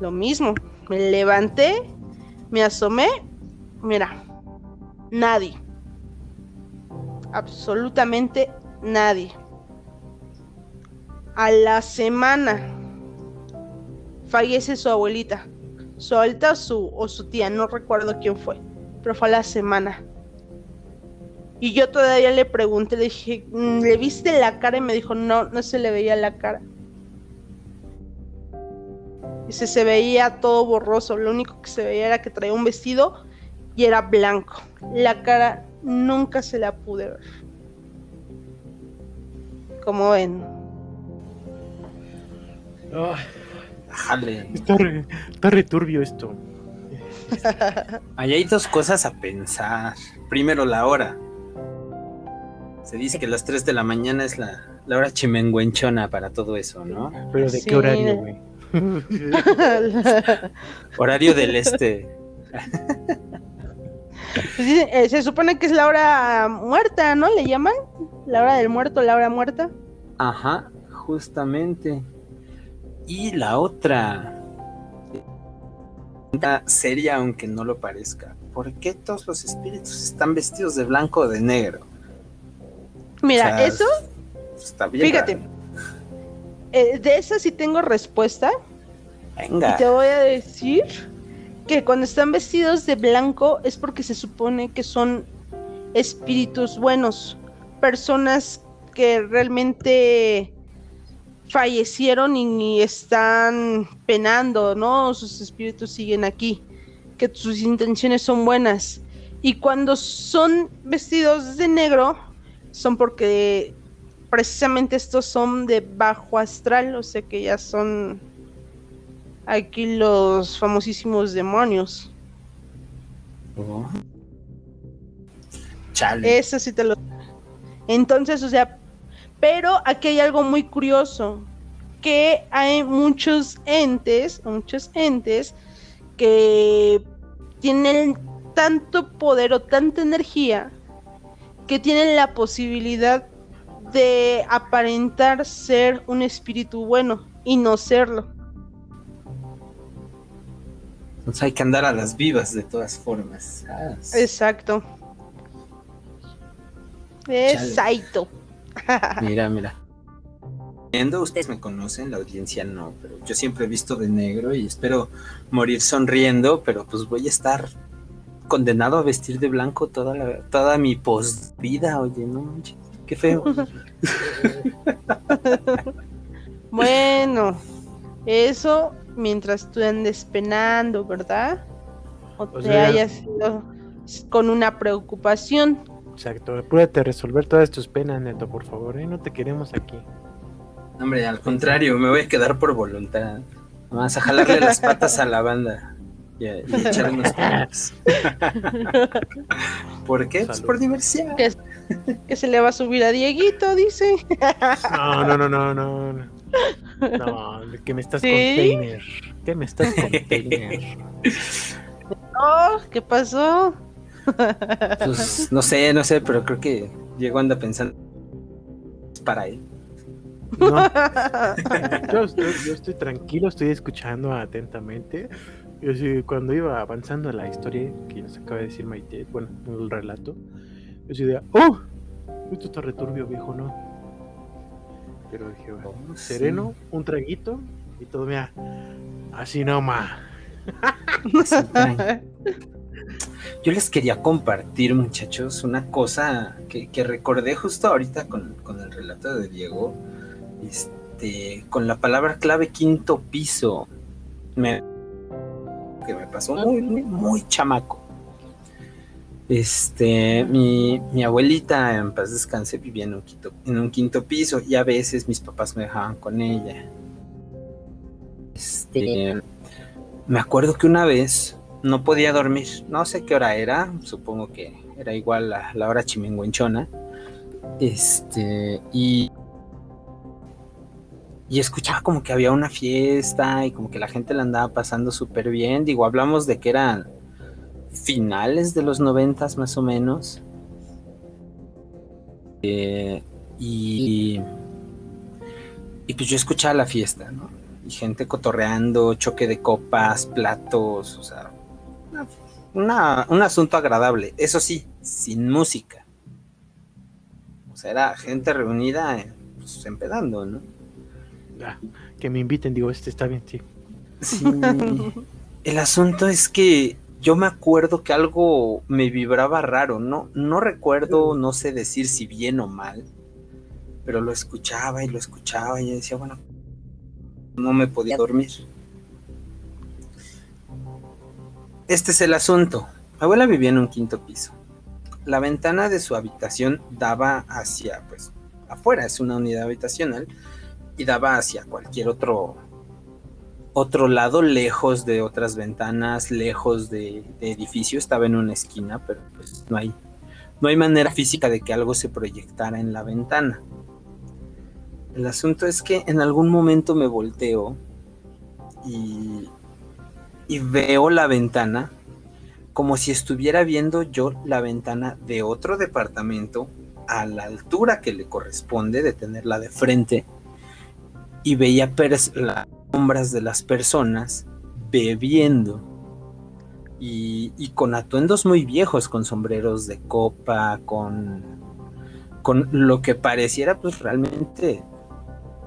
Lo mismo, me levanté, me asomé, mira, nadie. Absolutamente nadie. A la semana fallece su abuelita. Su o su, o su tía, no recuerdo quién fue, pero fue a la semana. Y yo todavía le pregunté, le dije, mm, ¿le viste la cara? Y me dijo, no, no se le veía la cara y se, veía todo borroso. Lo único que se veía era que traía un vestido y era blanco. La cara nunca se la pude ver. Como ven. Está, re, está returbio esto. Ahí hay dos cosas a pensar. Primero, la hora. Se dice que las 3 de la mañana es la, la hora chimenguenchona para todo eso, ¿no? Pero ¿de qué horario, güey? <laughs> Horario del este. Eh, se supone que es la hora muerta, ¿no? ¿Le llaman? La hora del muerto, la hora muerta. Ajá, justamente. Y la otra. Seria, aunque no lo parezca. ¿Por qué todos los espíritus están vestidos de blanco o de negro? Mira, eso. Está bien. Fíjate. Eh, de esa sí tengo respuesta. Venga. Y te voy a decir que cuando están vestidos de blanco es porque se supone que son espíritus buenos, personas que realmente fallecieron y están penando, ¿no? Sus espíritus siguen aquí, que sus intenciones son buenas. Y cuando son vestidos de negro, son porque precisamente estos son de bajo astral, o sea que ya son aquí los famosísimos demonios. Oh. Eso sí te lo. Entonces, o sea, pero aquí hay algo muy curioso, que hay muchos entes, muchos entes que tienen tanto poder o tanta energía que tienen la posibilidad de aparentar ser un espíritu bueno y no serlo. Entonces hay que andar a las vivas de todas formas. Ah. Exacto. Exacto. Mira, mira. Viendo, Ustedes me conocen, la audiencia no, pero yo siempre he visto de negro y espero morir sonriendo, pero pues voy a estar condenado a vestir de blanco toda la, toda mi posvida, oye, no manches, qué feo. <laughs> Bueno, eso mientras tú andes penando, ¿verdad? O, O te sea- hayas ido con una preocupación. Exacto, apúrate a resolver todas tus penas, Neto, por favor, ¿eh? No te queremos aquí. Hombre, al contrario, me voy a quedar por voluntad. Vamos a jalarle las patas a la banda y, a- y echar unos. <laughs> ¿Por qué? Pues por diversión. Que, que se le va a subir a Dieguito, dice. No, no, no, no, no. No, No, que me estás ¿Sí? container. Que me estás container. <laughs> Oh, ¿qué pasó? Pues no sé, no sé, pero creo que Diego anda pensando es para él. No, <laughs> yo, estoy, yo estoy tranquilo, estoy escuchando atentamente. Yo sí, cuando iba avanzando en la historia que nos acaba de decir Maite, bueno, en el relato, yo sí decía, ¡oh! Esto está returbio, viejo, ¿no? Pero dije, bueno, Oh, sí. sereno, un traguito y todo, mira, así nomás. <laughs> Yo les quería compartir, muchachos, una cosa que, recordé justo ahorita con, con el relato de Diego. Este, con la palabra clave quinto piso. Me, que me pasó muy, muy, muy chamaco. Este, mi, mi abuelita en paz descanse vivía en un, quinto, en un quinto piso y a veces mis papás me dejaban con ella. Este, me acuerdo que una vez no podía dormir. No sé qué hora era. Supongo que era igual la, la hora chimenguenchona. Este, y. Y escuchaba como que había una fiesta y como que la gente la andaba pasando súper bien. Digo, hablamos de que eran finales de los noventas más o menos. Eh, y. Y pues yo escuchaba la fiesta, ¿no? y gente cotorreando, choque de copas, platos, o sea, una- un asunto agradable. Eso sí, sin música. O sea, era gente reunida, eh, pues, empedando, ¿no? Ah, que me inviten, digo, este está bien, sí. Sí. El asunto es que yo me acuerdo que algo me vibraba raro, no, no recuerdo, no sé decir si bien o mal, pero lo escuchaba y lo escuchaba y yo decía, bueno, no me podía dormir. Este es el asunto. Mi abuela vivía en un quinto piso. La ventana de su habitación daba hacia, pues, afuera, es una unidad habitacional, y daba hacia cualquier otro otro lado, lejos de otras ventanas, lejos de, edificio, estaba en una esquina, pero pues no hay, no hay manera física de que algo se proyectara en la ventana. El asunto es que en algún momento me volteo y, y veo la ventana como si estuviera viendo yo la ventana de otro departamento a la altura que le corresponde de tenerla de frente y veía las sombras de las personas bebiendo. Y, y con atuendos muy viejos, con sombreros de copa, con, con lo que pareciera pues realmente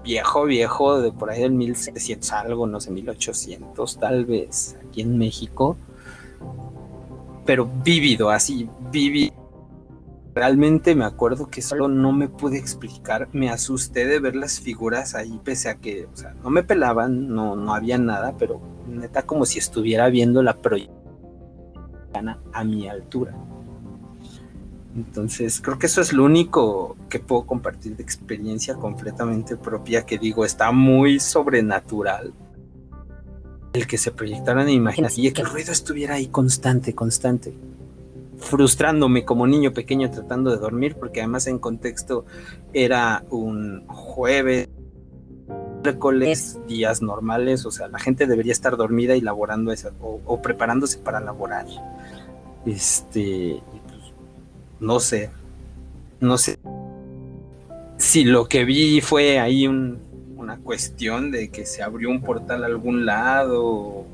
viejo, viejo, de por ahí del 1700 algo, no sé, 1800 tal vez, aquí en México, pero vívido, así, vívido. Realmente me acuerdo que solo no me pude explicar, me asusté de ver las figuras ahí, pese a que, no me pelaban, no, no había nada, pero neta como si estuviera viendo la proyección a mi altura. Entonces, creo que eso es lo único que puedo compartir de experiencia completamente propia, que digo, está muy sobrenatural. El que se proyectaran imágenes y que el ruido estuviera ahí constante, constante frustrándome como niño pequeño tratando de dormir, porque además en contexto era un jueves, miércoles, días normales, o sea, la gente debería estar dormida y laborando esa, o, preparándose para laborar. Este, no sé, no sé si lo que vi fue ahí un, una cuestión de que se abrió un portal a algún lado, o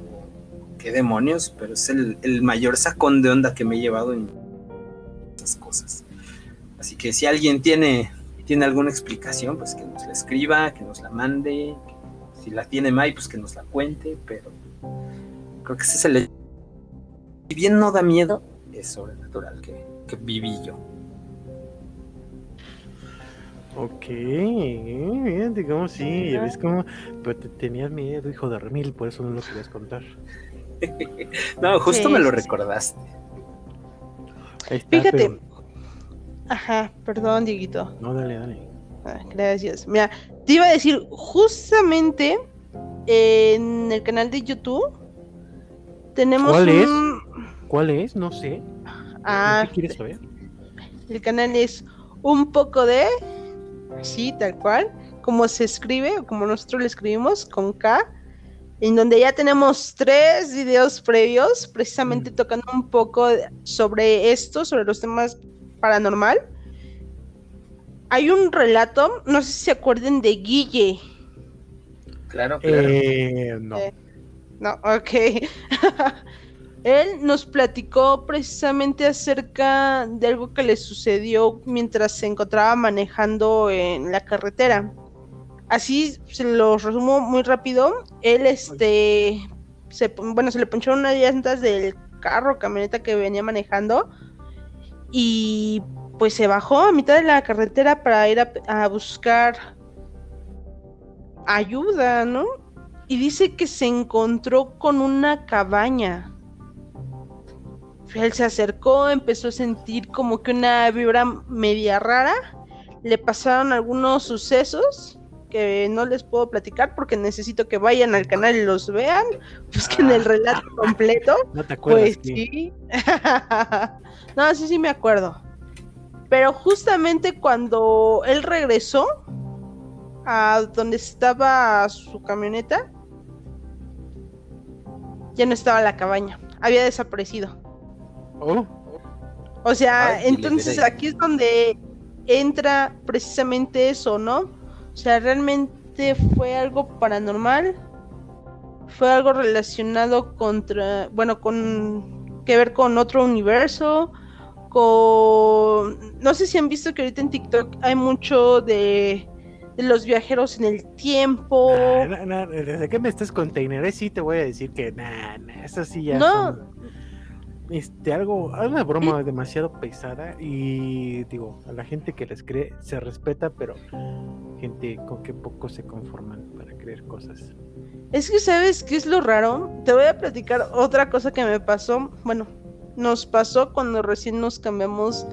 qué demonios, pero es el, el mayor sacón de onda que me he llevado en estas cosas. Así que si alguien tiene, tiene alguna explicación, pues que nos la escriba, que nos la mande, si la tiene May, pues que nos la cuente, pero creo que ese es el... Si bien no da miedo, es sobrenatural que, que viví yo. Ok, bien, digamos, sí, ya ves cómo, pero te tenías miedo, hijo de remil, por eso no lo querías contar. <laughs> No, justo Sí, me lo recordaste. Ahí está, Fíjate. pero- Ajá, perdón, Dieguito. No, dale, dale. Ah, gracias. Mira, te iba a decir, justamente en el canal de YouTube tenemos ¿Cuál es? ¿Cuál es? No sé. Ah, ¿Qué quieres saber? el canal es un poco de... Así, tal cual, como se escribe, o como nosotros lo escribimos, con K, en donde ya tenemos tres videos previos, precisamente Mm. tocando un poco sobre esto, sobre los temas paranormal. Hay un relato, no sé si se acuerden de Guille. Claro, claro. Eh, no. Eh, No, ok. <laughs> Él nos platicó precisamente acerca de algo que le sucedió mientras se encontraba manejando en la carretera. Así se lo resumo muy rápido. Él, este, se, bueno, se le poncharon unas llantas del carro, camioneta que venía manejando y pues se bajó a mitad de la carretera para ir a, a buscar ayuda, ¿no? Y dice que se encontró con una cabaña. Él se acercó, empezó a sentir como que una vibra media rara. Le pasaron algunos sucesos que no les puedo platicar porque necesito que vayan al canal y los vean. Busquen el relato <laughs> completo. No te acuerdas. Pues sí. sí. <laughs> no, sí, sí me acuerdo. Pero justamente cuando él regresó a donde estaba su camioneta, ya no estaba la cabaña, había desaparecido. Oh, O sea, Ay, entonces aquí es donde entra precisamente eso, ¿no? O sea, realmente fue algo paranormal, fue algo relacionado contra, bueno, con que ver con otro universo, con, no sé si han visto que ahorita en TikTok hay mucho de, de los viajeros en el tiempo. ah, desde que me estás container, sí te voy a decir que nah, nah, eso sí ya No. son, este algo, una broma demasiado pesada y digo, a la gente que les cree se respeta, pero gente con que poco se conforman para creer cosas. Es que sabes qué es lo raro. Te voy a platicar otra cosa que me pasó. Bueno, nos pasó cuando recién nos cambiamos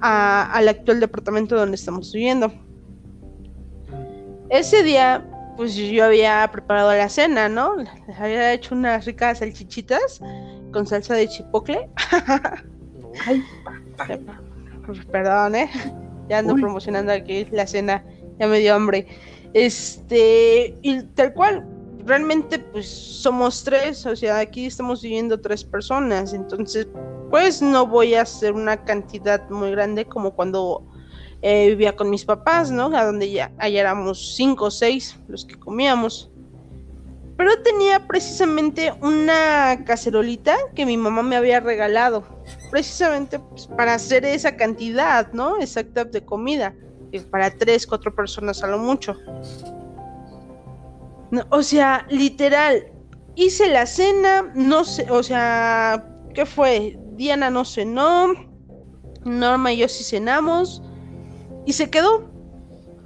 a- al actual departamento donde estamos viviendo. Ese día, pues yo había preparado la cena, ¿no? Había hecho unas ricas salchichitas con salsa de chipocle. Ay, Perdón, ¿eh? Ya ando Uy. promocionando aquí la cena. Ya me dio hambre. Este, y tal cual, realmente pues somos tres, o sea, aquí estamos viviendo tres personas, entonces pues no voy a hacer una cantidad muy grande como cuando eh, vivía con mis papás, ¿no? A donde ya allá éramos cinco o seis los que comíamos. Pero tenía precisamente una cacerolita que mi mamá me había regalado, precisamente pues, para hacer esa cantidad, ¿no? Exacta de comida, eh, para tres, cuatro personas a lo mucho. No, o sea, literal, hice la cena, no sé, o sea, ¿qué fue? Diana no cenó, Norma y yo sí cenamos, y se quedó.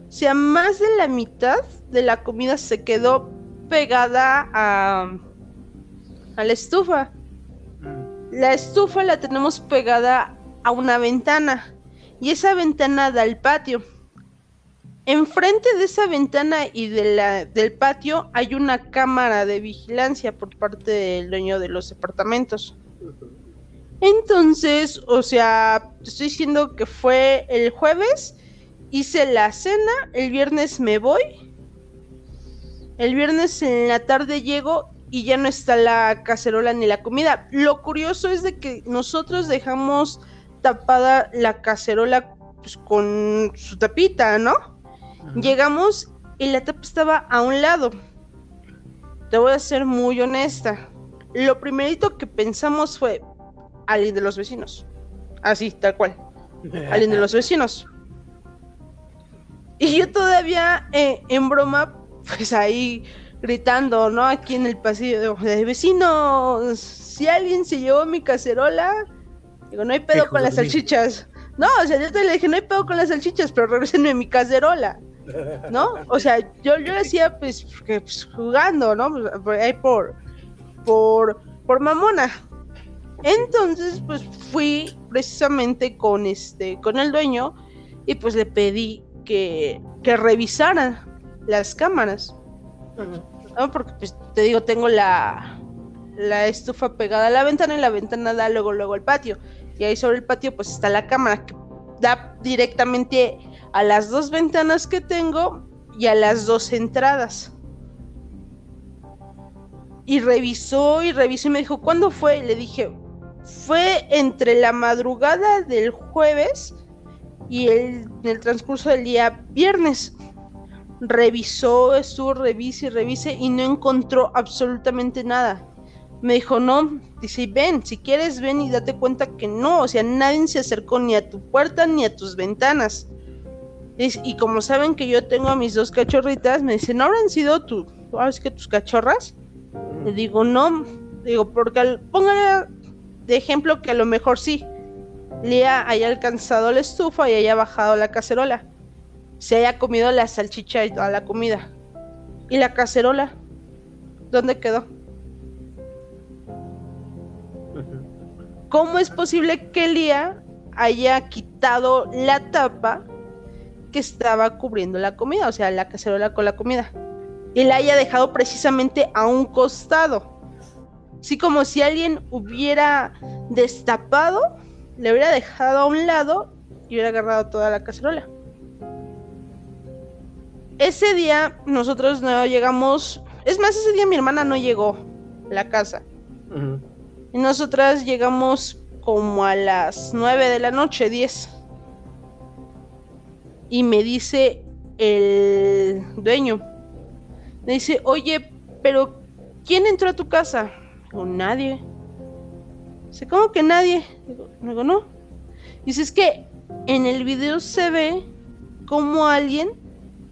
O sea, más de la mitad de la comida se quedó pegada a, a la estufa. La estufa la tenemos pegada a una ventana y esa ventana da al patio. Enfrente de esa ventana y de la, del patio hay una cámara de vigilancia por parte del dueño de los departamentos. Entonces, o sea, estoy diciendo que fue el jueves, hice la cena, el viernes me voy, el viernes en la tarde llego y ya no está la cacerola ni la comida. Lo curioso es de que nosotros dejamos tapada la cacerola pues, con su tapita, ¿no? Llegamos y la tapa estaba a un lado. Te voy a ser muy honesta. Lo primerito que pensamos fue alguien de los vecinos. Así, tal cual. Alguien de los <laughs> vecinos. Y yo todavía eh, en broma, pues ahí gritando, ¿no? Aquí en el pasillo de, vecinos, si alguien se llevó mi cacerola, digo, no hay pedo con las salchichas. No, o sea, yo te le dije, no hay pedo con las salchichas, pero regresenme mi cacerola. ¿No? O sea, yo, yo decía, pues, pues jugando, ¿no? Pues, ahí por, por, por mamona. Entonces, pues fui precisamente con este, con el dueño, y pues le pedí que, que revisara las cámaras. Porque pues, te digo, tengo la, la estufa pegada a la ventana y la ventana da luego luego al patio. Y ahí sobre el patio pues está la cámara que da directamente a las dos ventanas que tengo y a las dos entradas. Y revisó y revisó y me dijo, ¿cuándo fue? Y le dije, fue entre la madrugada del jueves y el, el transcurso del día viernes. Revisó, estuvo, revise y revise y no encontró absolutamente nada. Me dijo, no, dice, ven, si quieres ven y date cuenta que no, o sea, nadie se acercó ni a tu puerta ni a tus ventanas. Y, como saben que yo tengo a mis dos cachorritas, me dice, ¿no habrán sido sabes que tus cachorras? Le digo, no, digo, porque póngale de ejemplo que a lo mejor sí. Lía haya alcanzado la estufa y haya bajado la cacerola. Se haya comido la salchicha y toda la comida. ¿Y la cacerola? ¿Dónde quedó? <laughs> ¿Cómo es posible que Lía haya quitado la tapa que estaba cubriendo la comida? O sea, la cacerola con la comida. Y la haya dejado precisamente a un costado. Así como si alguien hubiera destapado le hubiera dejado a un lado y hubiera agarrado toda la cacerola. Ese día nosotros no llegamos, es más, ese día mi hermana no llegó a la casa. Y nosotras llegamos como a las 9 de la noche, 10. Y me dice el dueño, me dice, oye, pero ¿quién entró a tu casa? O nadie. Dice, ¿cómo que nadie? Digo, no. Dice, es que en el video se ve como alguien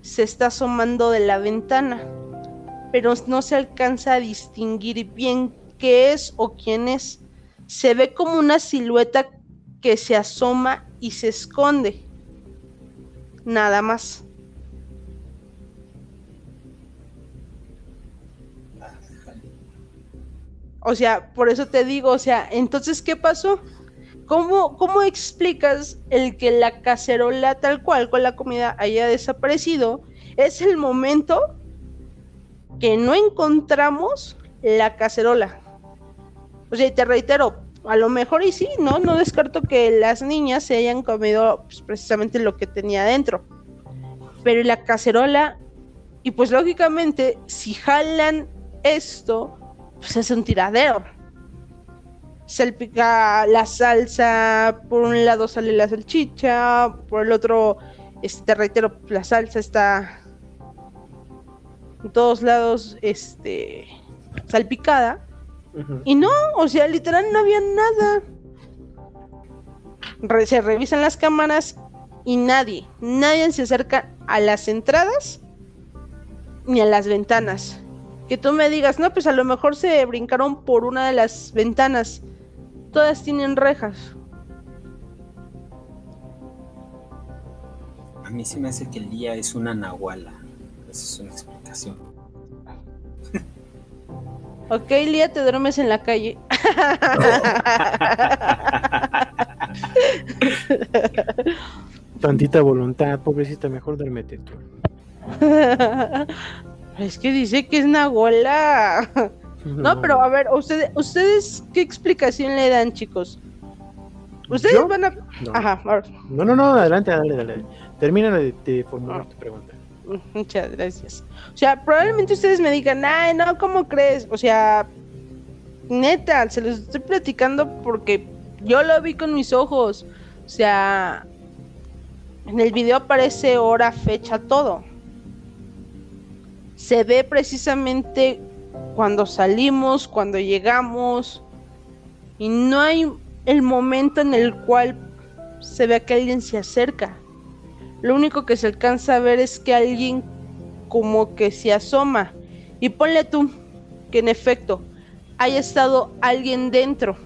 se está asomando de la ventana, pero no se alcanza a distinguir bien qué es o quién es. Se ve como una silueta que se asoma y se esconde. Nada más. O sea, por eso te digo, o sea, entonces, ¿qué pasó? ¿Cómo, ¿Cómo explicas el que la cacerola tal cual con la comida haya desaparecido? Es el momento que no encontramos la cacerola. O sea, te reitero, a lo mejor y sí, ¿no? No descarto que las niñas se hayan comido pues, precisamente lo que tenía adentro. Pero la cacerola, y pues lógicamente, si jalan esto, pues es un tiradero. Salpica la salsa, por un lado sale la salchicha, por el otro, este, reitero, la salsa está en todos lados, este, salpicada. Y no, o sea, literal no había nada. se revisan las cámaras y nadie, nadie se acerca a las entradas ni a las ventanas que tú me digas, no, pues a lo mejor se brincaron por una de las ventanas. Todas tienen rejas. A mí sí me hace que el día es una nahuala. Esa es una explicación. ok, Lía, te duermes en la calle. <laughs> Tantita voluntad, pobrecita, mejor duérmete tú. <laughs> Es que dice que es Nahuala. No, pero a ver, ustedes, ¿ustedes qué explicación le dan, chicos? Ustedes van a. No. Ajá, No, no, no, adelante, dale, dale. Termina de, formular ah. tu pregunta. Muchas gracias. O sea, probablemente ustedes me digan, ay, no, ¿cómo crees? O sea, neta, se los estoy platicando porque yo lo vi con mis ojos. O sea, en el video aparece hora, fecha, todo. se ve precisamente cuando salimos, cuando llegamos, y no hay el momento en el cual se ve que alguien se acerca. Lo único que se alcanza a ver es que alguien como que se asoma. Y ponle tú que en efecto haya estado alguien dentro.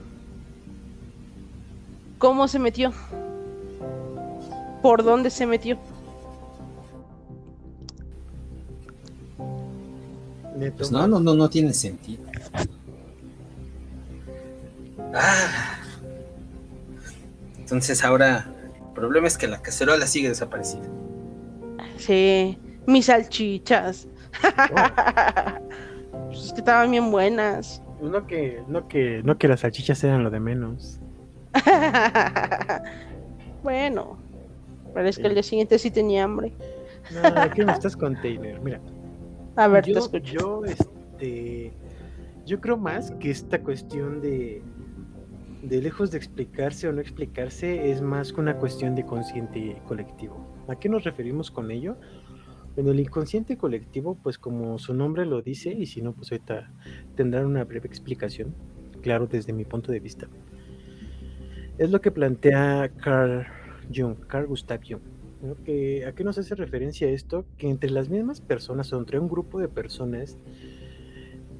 ¿Cómo se metió? ¿Por dónde se metió? Pues no, no, no, no tiene sentido. Ah. Entonces ahora el problema es que la cacerola sigue desaparecida. Sí, mis salchichas. pues <laughs> es que estaban bien buenas. No que, no que, no que las salchichas eran lo de menos. <laughs> bueno, pero es que el día siguiente sí tenía hambre. No, aquí no estás container, mira. A ver, yo, te escucho. Yo, este, yo creo más que esta cuestión de, de lejos de explicarse o no explicarse, es más que una cuestión de consciente colectivo. ¿A qué nos referimos con ello? Bueno, el inconsciente colectivo, pues como su nombre lo dice, y si no, pues ahorita tendrán una breve explicación, claro, desde mi punto de vista. Es lo que plantea Carl Jung, Carl Gustav Jung. Que, ¿A qué nos hace referencia esto? Que entre las mismas personas o entre un grupo de personas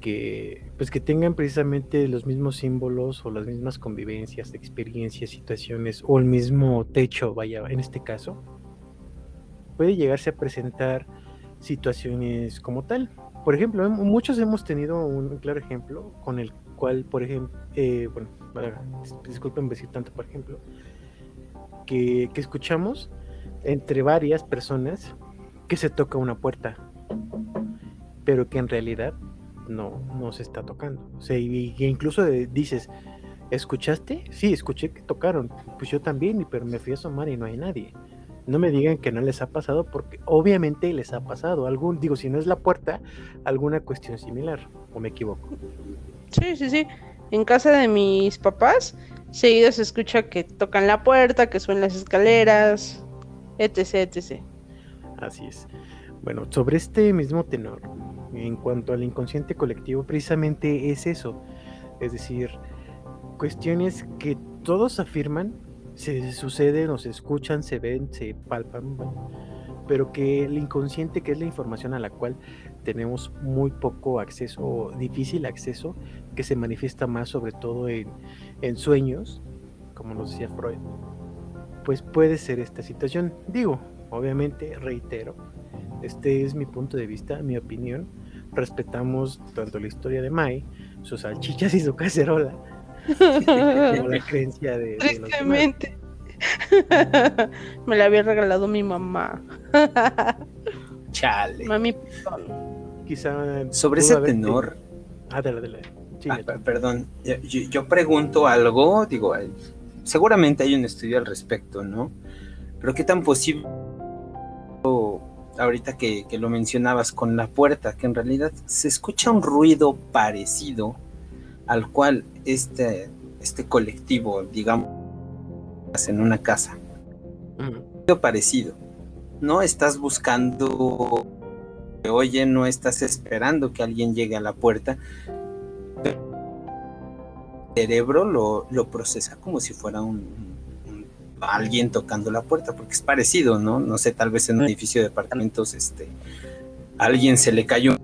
que pues que tengan precisamente los mismos símbolos o las mismas convivencias, experiencias, situaciones o el mismo techo, vaya, en este caso, puede llegarse a presentar situaciones como tal. Por ejemplo, muchos hemos tenido un claro ejemplo con el cual, por ejemplo, eh, bueno, disculpen decir tanto, por ejemplo, que, que escuchamos entre varias personas que se toca una puerta, pero que en realidad no, no se está tocando. O sea, y, incluso dices, ¿escuchaste? Sí, escuché que tocaron. Pues yo también, pero me fui a asomar y no hay nadie. No me digan que no les ha pasado, porque obviamente les ha pasado. Algún, digo, si no es la puerta, alguna cuestión similar, o me equivoco. Sí, sí, sí. En casa de mis papás, seguido se escucha que tocan la puerta, que suenan las escaleras, etc, etc. Así es. Bueno, sobre este mismo tenor, en cuanto al inconsciente colectivo, precisamente es eso. Es decir, cuestiones que todos afirman se suceden o se escuchan, se ven, se palpan, pero que el inconsciente, que es la información a la cual tenemos muy poco acceso o difícil acceso, que se manifiesta más sobre todo en, en sueños, como nos decía Freud, pues puede ser esta situación. Digo, obviamente, reitero, este es mi punto de vista, mi opinión. Respetamos tanto la historia de Mai, sus salchichas y su cacerola, <laughs> como la creencia de, de los demás. Tristemente. Me la había regalado mi mamá. <laughs> Chale. Mami. Quizá Sobre ese haberte- tenor, Ah, dale, dale. Sí, ah, perdón, yo, yo- pregunto algo, digo, seguramente hay un estudio al respecto, ¿no? Pero qué tan posible, ahorita que, que lo mencionabas con la puerta, que en realidad se escucha un ruido parecido al cual este, este colectivo, digamos, en una casa, Ujú. ruido parecido. No estás buscando, oye, no estás esperando que alguien llegue a la puerta. El cerebro lo, lo procesa como si fuera un, un- alguien tocando la puerta, porque es parecido, ¿no? No sé, tal vez en un edificio de departamentos, este, a alguien se le cayó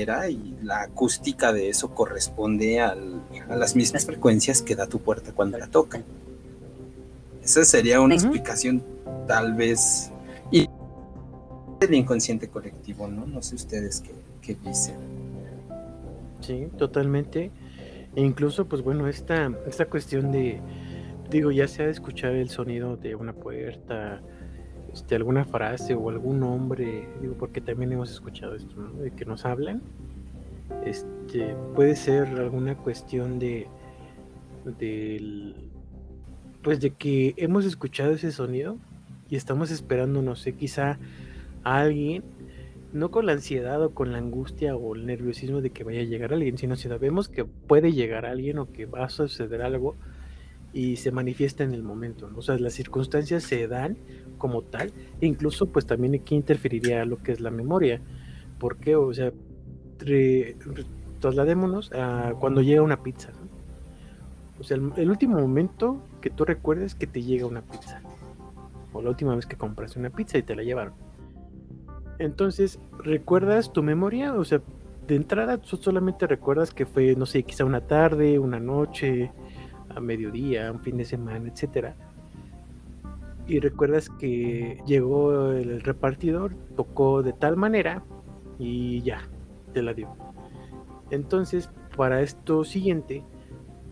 una y la acústica de eso corresponde al- a las mismas frecuencias que da tu puerta cuando la toca. Esa sería una explicación tal vez y del inconsciente colectivo, ¿no? No sé ustedes qué, qué dicen. Sí, totalmente. E incluso, pues bueno, esta, esta cuestión de, digo, ya sea de escuchar el sonido de una puerta, este, alguna frase o algún nombre, digo, porque también hemos escuchado esto, ¿no? De que nos hablan. Este, puede ser alguna cuestión de, del, pues de que hemos escuchado ese sonido y estamos esperando, no sé, quizá a alguien no con la ansiedad o con la angustia o el nerviosismo de que vaya a llegar alguien, sino si sabemos que puede llegar alguien o que va a suceder algo y se manifiesta en el momento, ¿no? O sea, las circunstancias se dan como tal, e incluso pues también aquí interferiría lo que es la memoria, ¿Por qué? O sea, trasladémonos a cuando llega una pizza. ¿no? O sea, el, el último momento que tú recuerdes que te llega una pizza. O la última vez que compraste una pizza y te la llevaron. Entonces, ¿recuerdas tu memoria? O sea, de entrada tú solamente recuerdas que fue, no sé, quizá una tarde, una noche, a mediodía, un fin de semana, etcétera. Y recuerdas que llegó el repartidor, tocó de tal manera y ya, te la dio. Entonces, para esto siguiente,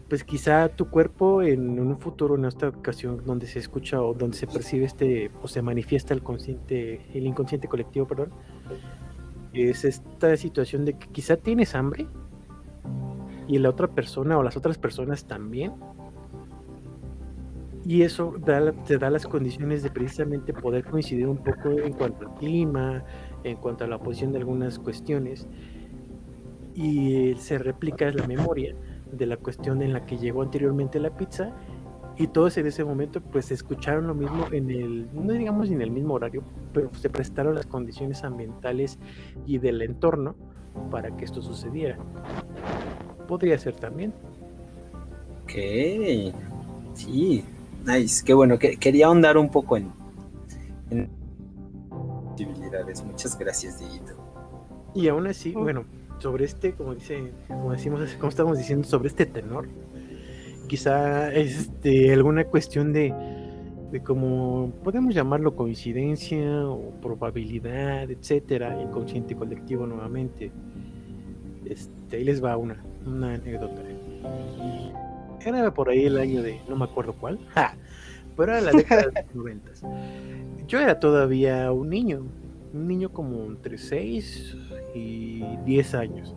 pues quizá tu cuerpo en un futuro, en esta ocasión donde se escucha o donde se percibe este, o se manifiesta el consciente, el inconsciente colectivo, perdón, es esta situación de que quizá tienes hambre y la otra persona o las otras personas también. Y eso te da las condiciones de precisamente poder coincidir un poco en cuanto al clima, en cuanto a la posición de algunas cuestiones. Y se replica la memoria de la cuestión en la que llegó anteriormente la pizza. Y todos en ese momento pues escucharon lo mismo en el, no digamos en el mismo horario, pero se prestaron las condiciones ambientales y del entorno para que esto sucediera. Podría ser también. Ok. Sí, nice. Qué bueno. que- quería ahondar un poco en, en posibilidades. Muchas gracias, Dieguito. Y aún así, Mm. bueno, sobre este, como dice, como decimos, como estamos diciendo, sobre este tenor, quizá este alguna cuestión de, de como podemos llamarlo coincidencia o probabilidad, etcétera, inconsciente colectivo nuevamente. Este, ahí les va una, una anécdota. Era por ahí el año de, no me acuerdo cuál, <laughs> ¡ja! pero era la década de los noventas. Yo era todavía un niño, un niño como entre 6 y 10 años.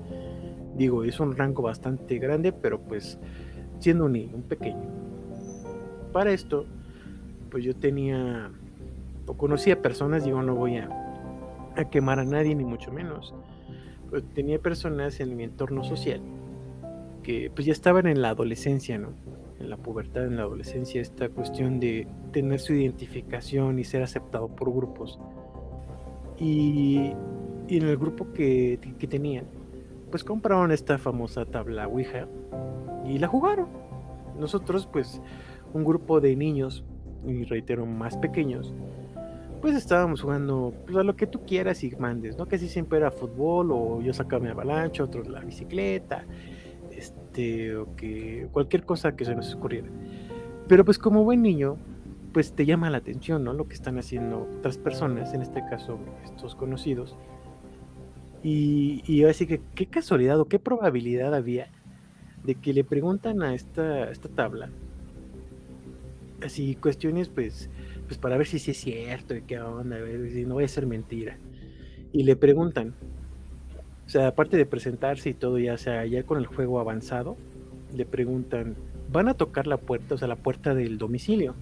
Digo, es un rango bastante grande, pero pues siendo un niño, un pequeño. Para esto, pues yo tenía o conocía personas, digo, no voy a, a quemar a nadie, ni mucho menos. Pero tenía personas en mi entorno social que pues ya estaban en la adolescencia, ¿no? En la pubertad, en la adolescencia, esta cuestión de tener su identificación y ser aceptado por grupos. Y, y en el grupo que, que tenían, pues compraron esta famosa tabla Ouija y la jugaron. Nosotros, pues, un grupo de niños, y reitero, más pequeños, pues estábamos jugando pues, a lo que tú quieras y mandes, ¿no? Casi siempre era fútbol, o yo sacaba mi avalancha, otros la bicicleta, este, o que cualquier cosa que se nos ocurriera. Pero pues como buen niño, pues te llama la atención, ¿no? Lo que están haciendo otras personas, en este caso estos conocidos. Y, y así que, qué casualidad o qué probabilidad había de que le preguntan a esta, esta tabla, así cuestiones, pues, pues para ver si sí es cierto y qué onda, a ver si no vaya a ser mentira. Y le preguntan, o sea, aparte de presentarse y todo, ya sea ya con el juego avanzado, le preguntan, ¿van a tocar la puerta, o sea, la puerta del domicilio?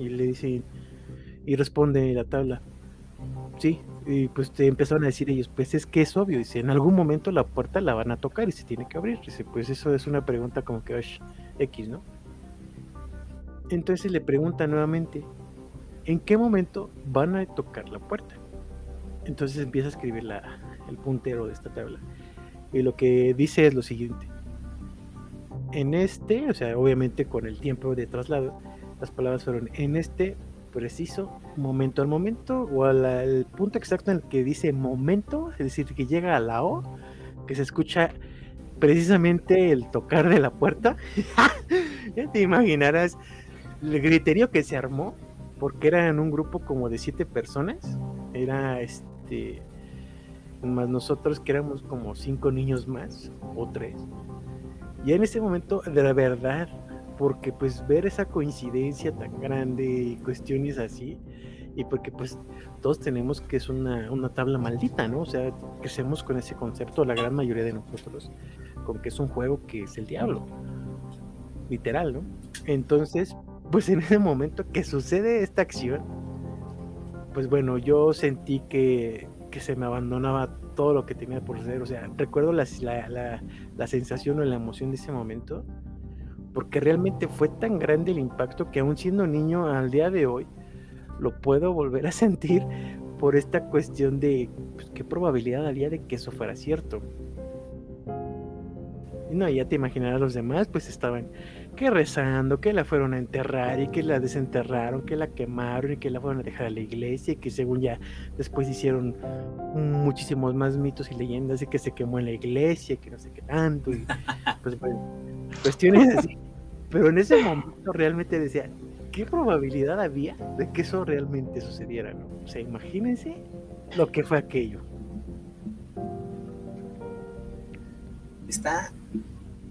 Y le dicen, y responde la tabla, sí, y pues te empezaron a decir ellos, pues es que es obvio, dice, en algún momento la puerta la van a tocar y se tiene que abrir, dice, pues eso es una pregunta como que "Ush, X, ¿no? Entonces le pregunta nuevamente, ¿en qué momento van a tocar la puerta? Entonces empieza a escribir la, el puntero de esta tabla. Y lo que dice es lo siguiente. En este, o sea, obviamente con el tiempo de traslado, las palabras fueron en este preciso momento al momento o al, al punto exacto en el que dice momento, es decir, que llega a la O, que se escucha precisamente el tocar de la puerta. <laughs> ya te imaginarás el griterío que se armó, porque eran un grupo como de siete personas. Era este, más nosotros que éramos como cinco niños más, o tres. Y en ese momento, de la verdad, porque pues ver esa coincidencia tan grande y cuestiones así, y porque pues todos tenemos que es una, una tabla maldita, ¿no? O sea, crecemos con ese concepto, la gran mayoría de nosotros, con que es un juego que es el diablo, literal, ¿no? Entonces, pues en ese momento que sucede esta acción, pues bueno, yo sentí que, que se me abandonaba todo lo que tenía por ser, o sea, recuerdo la, la, la, la sensación o la emoción de ese momento, porque realmente fue tan grande el impacto que aún siendo niño al día de hoy, lo puedo volver a <laughs> sentir por esta cuestión de pues, qué probabilidad había de que eso fuera cierto. Y no, ya te imaginarás los demás, pues estaban que rezando, que la fueron a enterrar y que la desenterraron, que la quemaron y que la fueron a dejar a la iglesia y que según ya después hicieron muchísimos más mitos y leyendas y que se quemó en la iglesia que no sé qué tanto y pues cuestiones así. Pero en ese momento realmente decía, ¿qué probabilidad había de que eso realmente sucediera? O sea, imagínense lo que fue aquello. Está,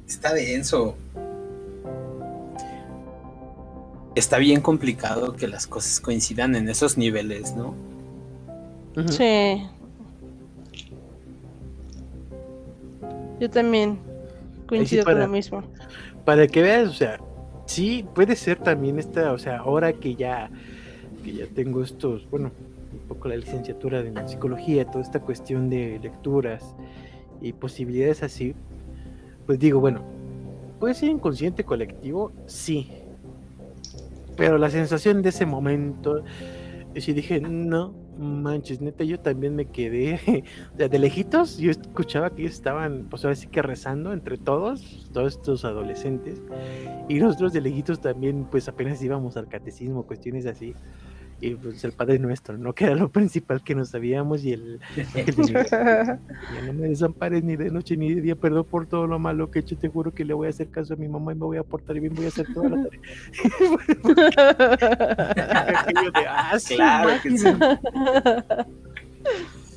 está denso. Está bien complicado que las cosas coincidan en esos niveles, ¿no? Sí. Yo también coincido con lo mismo. Para que veas, o sea, sí, puede ser también esta, o sea, ahora que ya, que ya tengo estos, bueno, un poco la licenciatura de psicología, toda esta cuestión de lecturas y posibilidades así, pues digo, bueno, puede ser inconsciente colectivo, sí, pero la sensación de ese momento, si dije, no, manches, neta, yo también me quedé, <laughs> o sea, de lejitos, yo escuchaba que ellos estaban, pues ahora sí que rezando entre todos, todos estos adolescentes, y nosotros de lejitos también, pues apenas íbamos al catecismo, cuestiones así, y pues el Padre Nuestro, ¿no? Que era lo principal que nos sabíamos y el, <laughs> no me desampares ni de noche ni de día, perdón por todo lo malo que he hecho, te juro que le voy a hacer caso a mi mamá y me voy a portar bien, voy a hacer toda la tarea. ah, <laughs> <laughs> claro que sí.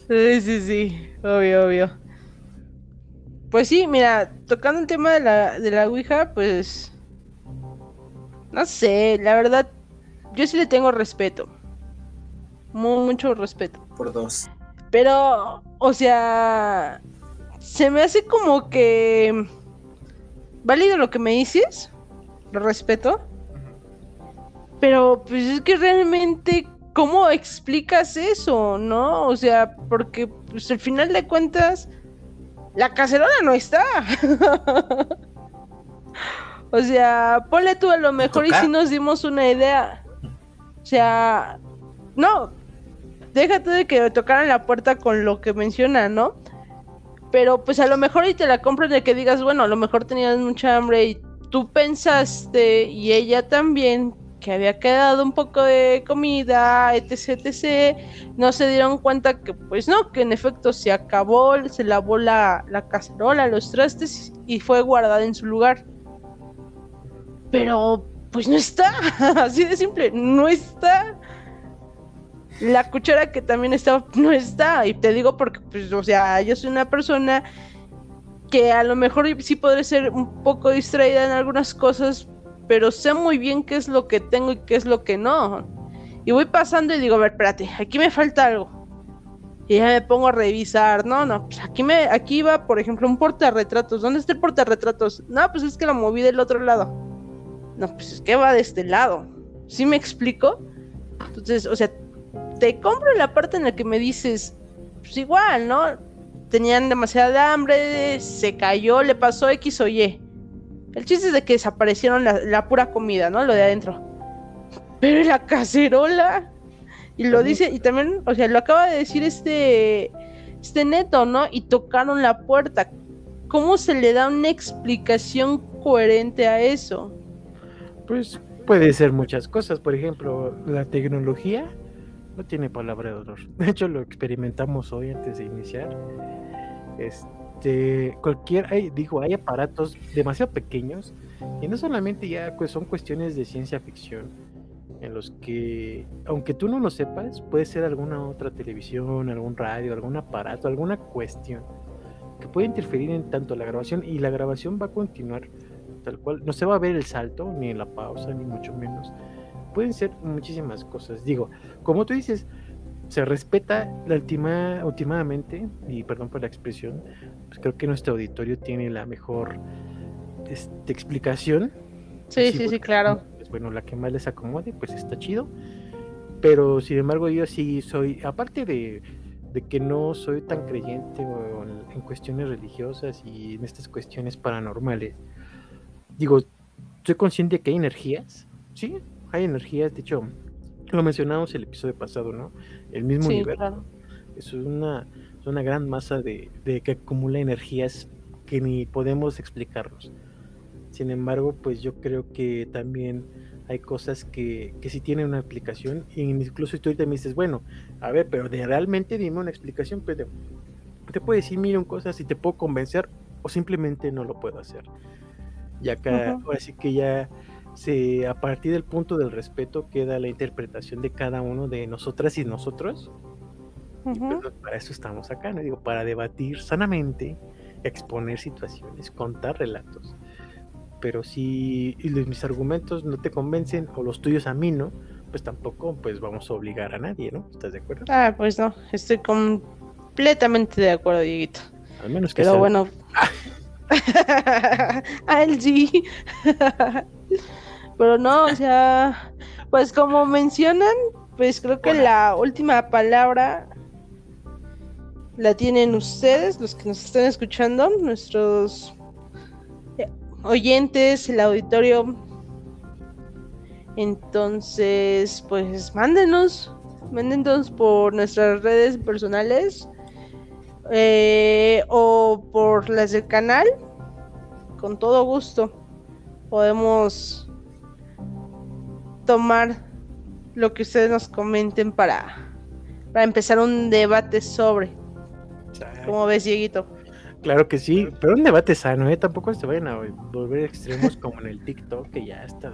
sí, sí, sí, obvio, obvio. Pues sí, mira, tocando el tema de la, de la Ouija, pues... No sé, la verdad yo sí le tengo respeto. mucho respeto. Por dos. Pero, o sea, se me hace como que válido lo que me dices. Lo respeto. Pero, pues es que realmente, ¿cómo explicas eso, no? O sea, porque, pues al final de cuentas, la cacerola no está. <laughs> o sea, ponle tú a lo mejor y si nos dimos una idea. O sea, no, déjate de que tocaran la puerta con lo que menciona, ¿no? Pero pues a lo mejor y te la compras de que digas, bueno, a lo mejor tenías mucha hambre y tú pensaste y ella también que había quedado un poco de comida, etc, etc, no se dieron cuenta que pues no, que en efecto se acabó, se lavó la, la cacerola, los trastes y fue guardada en su lugar. Pero pues no está, <laughs> así de simple, no está. La cuchara que también está, no está. Y te digo porque, pues, o sea, yo soy una persona que a lo mejor sí podré ser un poco distraída en algunas cosas, pero sé muy bien qué es lo que tengo y qué es lo que no. Y voy pasando y digo, a ver, espérate, aquí me falta algo. Y ya me pongo a revisar, no, no, pues aquí me, aquí va, por ejemplo, un portarretratos. ¿Dónde está el portarretratos? No, pues es que lo moví del otro lado no, pues es que va de este lado. ¿Sí me explico? Entonces, o sea, te compro la parte en la que me dices, pues igual, ¿no? Tenían demasiada hambre, se cayó, le pasó X o Y. El chiste es de que desaparecieron la, pura comida, ¿no? Lo de adentro. Pero la cacerola. Y lo dice, y también, o sea, lo acaba de decir este, este neto, ¿no? Y tocaron la puerta. ¿Cómo se le da una explicación coherente a eso? Pues puede ser muchas cosas. Por ejemplo, la tecnología no tiene palabra de honor. <laughs> De hecho, lo experimentamos hoy antes de iniciar. Este, cualquier, hay, aparatos demasiado pequeños y no solamente ya pues, son cuestiones de ciencia ficción en los que, aunque tú no lo sepas, puede ser alguna otra televisión, algún radio, algún aparato, alguna cuestión que puede interferir en tanto la grabación y la grabación va a continuar tal cual. No se va a ver el salto, ni la pausa, ni mucho menos. Pueden ser muchísimas cosas. Digo, como tú dices, se respeta la última, últimamente, y perdón por la expresión, pues creo que nuestro auditorio tiene la mejor este, explicación. Sí, sí, sí, claro. Pues, bueno, la que más les acomode, pues está chido. Pero sin embargo, yo sí soy, aparte de, de que no soy tan creyente en cuestiones religiosas y en estas cuestiones paranormales, digo, soy consciente de que hay energías, sí, hay energías, de hecho, lo mencionamos el episodio pasado, ¿no? El mismo Sí, universo. claro. Es una, es una gran masa de, de que acumula energías que ni podemos explicarnos. Sin embargo, pues yo creo que también hay cosas que, que sí tienen una explicación. E incluso tú ahorita me dices, bueno, a ver, pero de realmente dime una explicación. Pues de- te puedo decir mil cosas y te puedo convencer o simplemente no lo puedo hacer. Y acá, Ujú. ahora sí que ya se, a partir del punto del respeto queda la interpretación de cada uno de nosotras y nosotros. Y pues, no, para eso estamos acá, ¿no? Digo, para debatir sanamente, exponer situaciones, contar relatos. Pero si mis argumentos no te convencen o los tuyos a mí no, pues tampoco pues vamos a obligar a nadie, ¿no? ¿Estás de acuerdo? Ah, pues no, estoy completamente de acuerdo, Dieguito. Al menos que Pero sea- bueno. <laughs> <laughs> a él sí. <laughs> Pero no, o sea, pues como mencionan, pues creo que la última palabra la tienen ustedes, los que nos están escuchando, nuestros oyentes, el auditorio. Entonces, pues mándenos, mándenos por nuestras redes personales eh, o por las del canal. Con todo gusto podemos tomar lo que ustedes nos comenten para, para empezar un debate sobre. ¿Cómo ves, Dieguito? Claro que sí, pero un debate sano, ¿eh? Tampoco se vayan a volver extremos <laughs> como en el TikTok, que ya hasta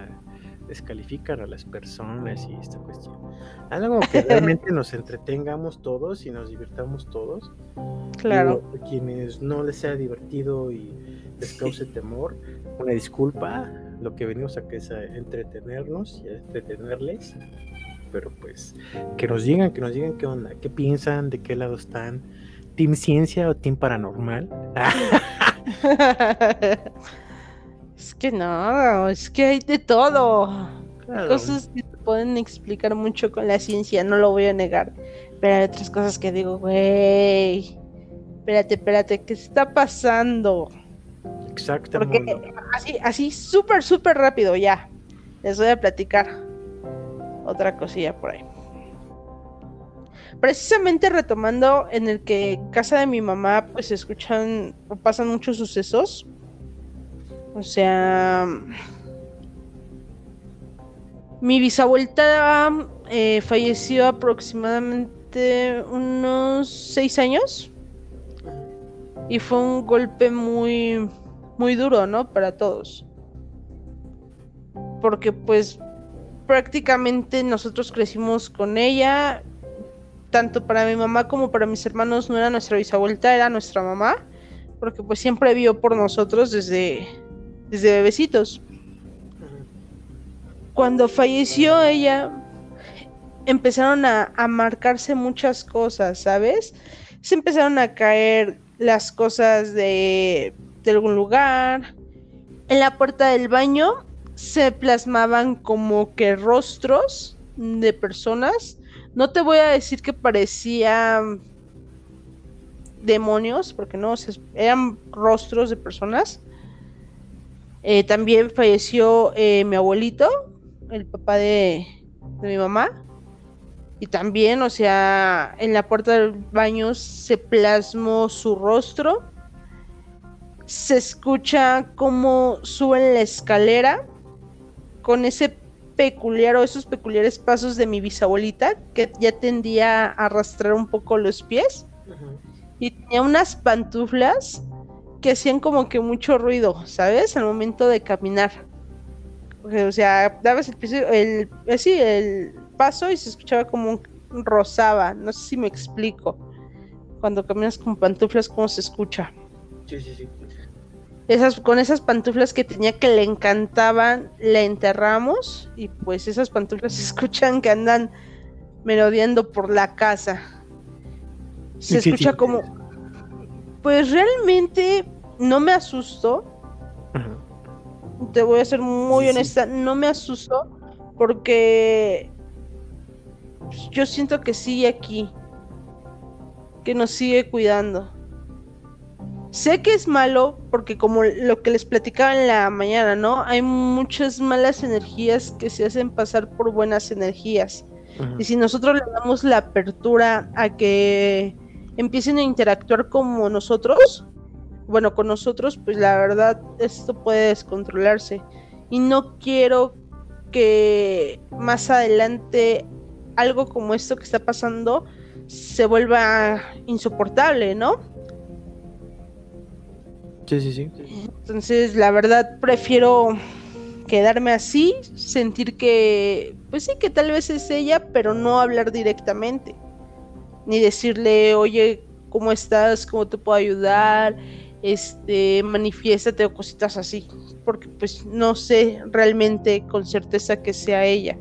descalifican a las personas y esta cuestión. <laughs> Algo que realmente nos entretengamos todos y nos divirtamos todos. Claro. Digo, a quienes no les sea divertido y les cause temor, una disculpa. Lo que venimos aquí es a entretenernos y a entretenerles. Pero pues, que nos digan, que nos digan qué onda, qué piensan, de qué lado están. ¿Team Ciencia o Team Paranormal? <laughs> <laughs> es que no, es que hay de todo. Claro. Cosas que se pueden explicar mucho con la ciencia, no lo voy a negar. Pero hay otras cosas que digo, güey, espérate, espérate, ¿qué está pasando? Exactamente. Porque así, así, súper, súper rápido, ya. Les voy a platicar otra cosilla por ahí. Precisamente retomando en el que en casa de mi mamá, pues se escuchan o pasan muchos sucesos. O sea, mi bisabuelita eh, falleció aproximadamente unos seis años y fue un golpe muy muy duro, ¿no? Para todos. Porque pues prácticamente nosotros crecimos con ella, tanto para mi mamá como para mis hermanos no era nuestra bisabuelta, era nuestra mamá, porque pues siempre vio por nosotros desde desde bebecitos. Cuando falleció ella, empezaron a, a marcarse muchas cosas, ¿sabes? Se empezaron a caer las cosas de, de algún lugar. En la puerta del baño se plasmaban como que rostros de personas. No te voy a decir que parecían demonios, porque no, eran rostros de personas. Eh, también falleció eh, mi abuelito, el papá de, de mi mamá. Y también, o sea, en la puerta del baño se plasmó su rostro. Se escucha cómo suben la escalera con ese peculiar o esos peculiares pasos de mi bisabuelita que ya tendía a arrastrar un poco los pies y tenía unas pantuflas que hacían como que mucho ruido, ¿sabes? Al momento de caminar. O sea, dabas el, piso, el, eh, sí, el paso y se escuchaba como un rozaba. No sé si me explico. Cuando caminas con pantuflas, ¿cómo se escucha? Sí, sí, sí. Esas, con esas pantuflas que tenía que le encantaban, la enterramos y pues esas pantuflas <laughs> se escuchan que andan merodeando por la casa. Se Sí, sí, escucha sí. como... Pues realmente no me asustó, Ajá. te voy a ser muy Sí, sí. honesta, no me asustó porque yo siento que sigue aquí, que nos sigue cuidando. Sé que es malo porque como lo que les platicaba en la mañana, ¿no? Hay muchas malas energías que se hacen pasar por buenas energías. Y si nosotros le damos la apertura a que empiecen a interactuar como nosotros, bueno, con nosotros, pues la verdad esto puede descontrolarse. Y no quiero que más adelante algo como esto que está pasando se vuelva insoportable, ¿no? Sí, sí, sí. Entonces, la verdad, prefiero quedarme así, sentir que, pues sí, que tal vez es ella, pero no hablar directamente. Ni decirle, oye, ¿cómo estás? ¿Cómo te puedo ayudar? Este, manifiéstate o cositas así. Porque pues no sé realmente con certeza que sea ella.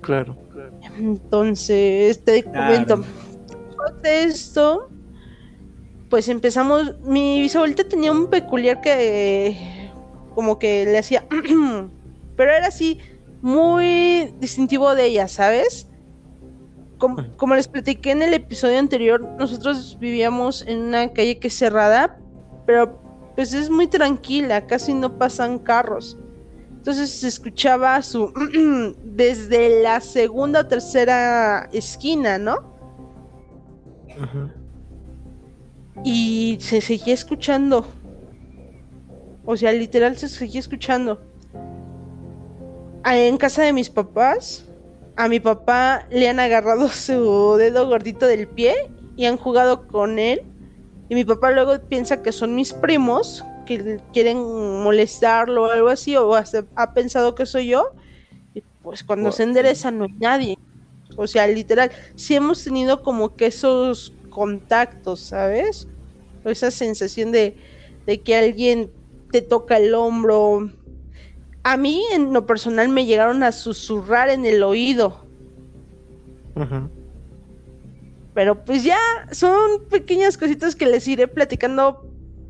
Claro. Entonces, te comento. Después de esto, pues empezamos. Mi bisabuelita tenía un peculiar que, como que le hacía, <clears throat> pero era así, muy distintivo de ella, ¿sabes? Como, como, les platiqué en el episodio anterior, nosotros vivíamos en una calle que es cerrada, pero pues es muy tranquila, casi no pasan carros. Entonces se escuchaba su <clears throat> desde la segunda o tercera esquina, ¿no? Y se seguía escuchando. O sea, literal se seguía escuchando. En casa de mis papás, a mi papá le han agarrado <laughs> su dedo gordito del pie y han jugado con él. Y mi papá luego piensa que son mis primos que quieren molestarlo o algo así, o ha pensado que soy yo, y pues cuando se endereza no hay nadie. O sea, literal, sí hemos tenido como que esos contactos, ¿sabes? O esa sensación de, de que alguien te toca el hombro. A mí, en lo personal, me llegaron a susurrar en el oído. Pero pues ya son pequeñas cositas que les iré platicando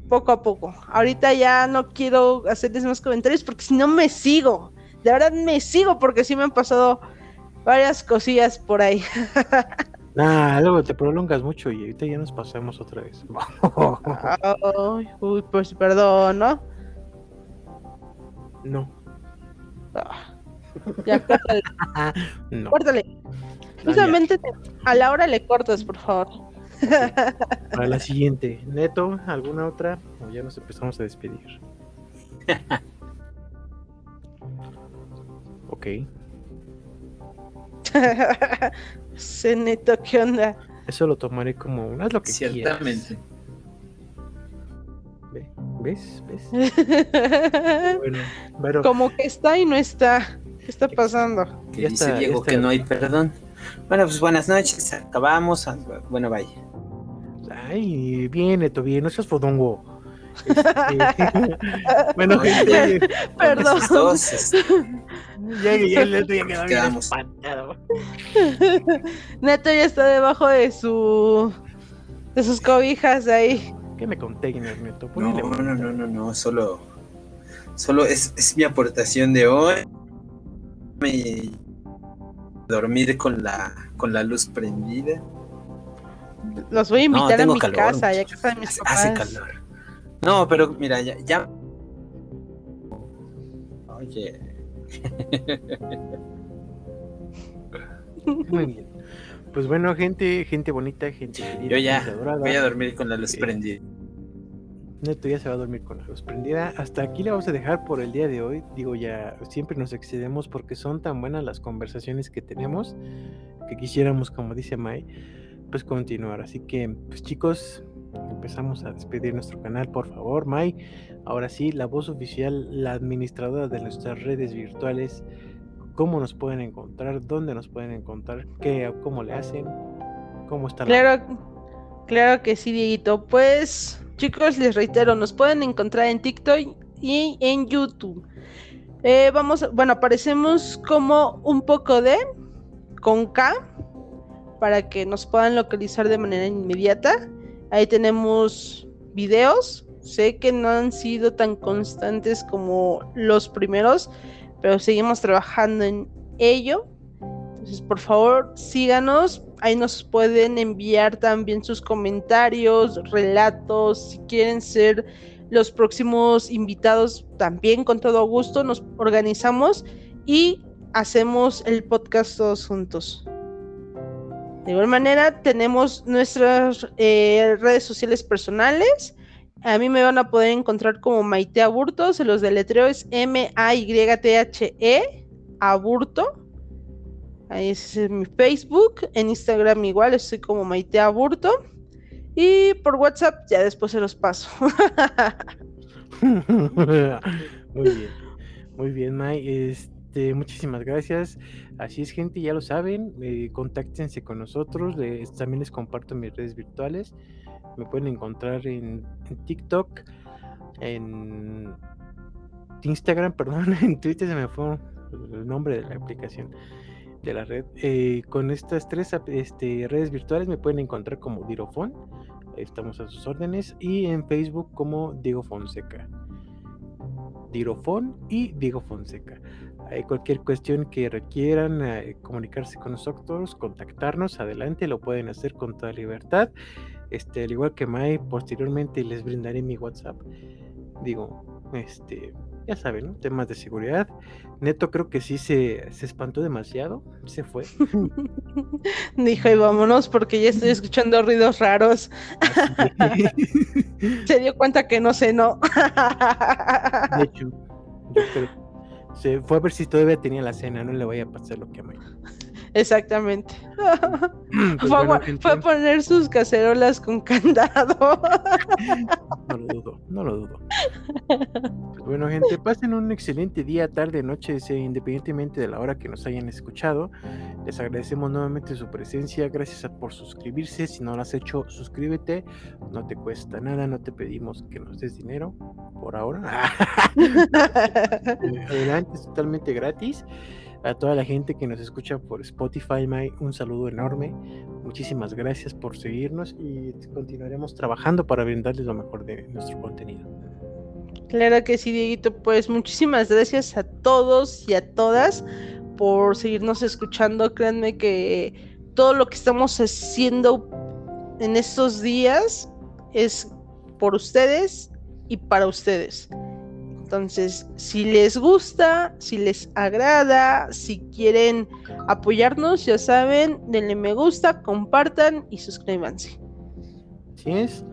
poco a poco. Ahorita ya no quiero hacerles más comentarios porque si no me sigo. De verdad me sigo porque sí me han pasado varias cosillas por ahí. <laughs> Ah, luego te prolongas mucho y ahorita ya nos pasamos otra vez. <laughs> uy, pues perdón, ¿no? No. Ah, ya, córtale. <laughs> no. Córtale. Justamente a la hora le cortas, por favor. Para la siguiente. Neto, ¿alguna otra? O ya nos empezamos a despedir. <laughs> ok. <laughs> Se Neto, ¿qué onda? Eso lo tomaré como un haz lo que Ciertamente. ¿Ves? ¿Ves? <laughs> bueno, pero... Como que está y no está. ¿Qué está pasando? Que dice Diego que no hay perdón. Bueno, pues buenas noches. Acabamos. Bueno, vaya. Ay, bien, Neto, bien, no seas fodongo. Este... <laughs> bueno, gente, perdón. ya, ya, Neto ya quedó bien espantado. Neto ya está debajo de su de sus cobijas ahí. ¿Qué me container, Neto? No, no, no, no, no, solo solo es, es mi aportación de hoy. Me dormir con la con la luz prendida los voy a invitar a mi casa, ya casa de mis papás. Hace calor. No, pero mira, ya. ya... Oye. <laughs> Muy bien. Pues bueno, gente, gente bonita, gente querida. Yo ya voy a dormir con la luz prendida. Neto ya se va a dormir con la luz prendida. Hasta aquí le vamos a dejar por el día de hoy. Digo, ya siempre nos excedemos porque son tan buenas las conversaciones que tenemos que quisiéramos, como dice Mai, pues continuar. Así que, pues chicos, empezamos a despedir nuestro canal, por favor. Mai, ahora sí, la voz oficial, la administradora de nuestras redes virtuales, cómo nos pueden encontrar, dónde nos pueden encontrar, qué, cómo le hacen, cómo está. Claro, claro que sí, Dieguito. Pues, chicos, les reitero, nos pueden encontrar en TikTok y en YouTube. Eh, vamos, bueno, aparecemos como un poco de con K para que nos puedan localizar de manera inmediata. Ahí tenemos videos. Sé que no han sido tan constantes como los primeros, pero seguimos trabajando en ello. Entonces, por favor, síganos. Ahí nos pueden enviar también sus comentarios, relatos, si quieren ser los próximos invitados, también con todo gusto nos organizamos y hacemos el podcast todos juntos. De igual manera, tenemos nuestras eh, redes sociales personales. A mí me van a poder encontrar como Maite Aburto, se los deletreo es M-A-Y-T-H-E, Aburto. Ahí es mi Facebook, en Instagram igual estoy como Maite Aburto. Y por WhatsApp ya después se los paso. <laughs> muy bien, muy bien, May. Este, muchísimas gracias. Así es, gente, ya lo saben. Eh, contáctense con nosotros. también les comparto mis redes virtuales. Me pueden encontrar en, TikTok, en Instagram, <laughs> perdón, en Twitter se me fue el nombre de la aplicación de la red. Eh, con estas tres este, redes virtuales me pueden encontrar como Dirofon. Estamos a sus órdenes. Y en Facebook como Diego Fonseca. Dirofon y Diego Fonseca. Hay cualquier cuestión que requieran eh, comunicarse con nosotros, contactarnos, adelante, lo pueden hacer con toda libertad. Este, al igual que Mai, posteriormente les brindaré mi WhatsApp. Digo, este, ya saben, ¿no? Temas de seguridad. Neto creo que sí se, se espantó demasiado, se fue. <laughs> Dijo, y vámonos porque ya estoy escuchando ruidos raros. <laughs> se dio cuenta que no no. de <laughs> hecho, yo creo se fue a ver si todavía tenía la cena, no le voy a pasar lo que a Exactamente. <laughs> Pues fue, a poner sus cacerolas con candado. <laughs> no lo dudo, no lo dudo. Pues bueno, gente, pasen un excelente día, tarde, noche, independientemente de la hora que nos hayan escuchado. Les agradecemos nuevamente su presencia. Gracias por suscribirse. Si no lo has hecho, suscríbete. No te cuesta nada, no te pedimos que nos des dinero por ahora. <laughs> Adelante, es totalmente gratis a toda la gente que nos escucha por Spotify, un saludo enorme. Muchísimas gracias por seguirnos y continuaremos trabajando para brindarles lo mejor de nuestro contenido. Claro que sí, Dieguito. Pues muchísimas gracias a todos y a todas por seguirnos escuchando. Créanme que todo lo que estamos haciendo en estos días es por ustedes y para ustedes. Entonces, si les gusta, si les agrada, si quieren apoyarnos, ya saben, denle me gusta, compartan y suscríbanse. Así es.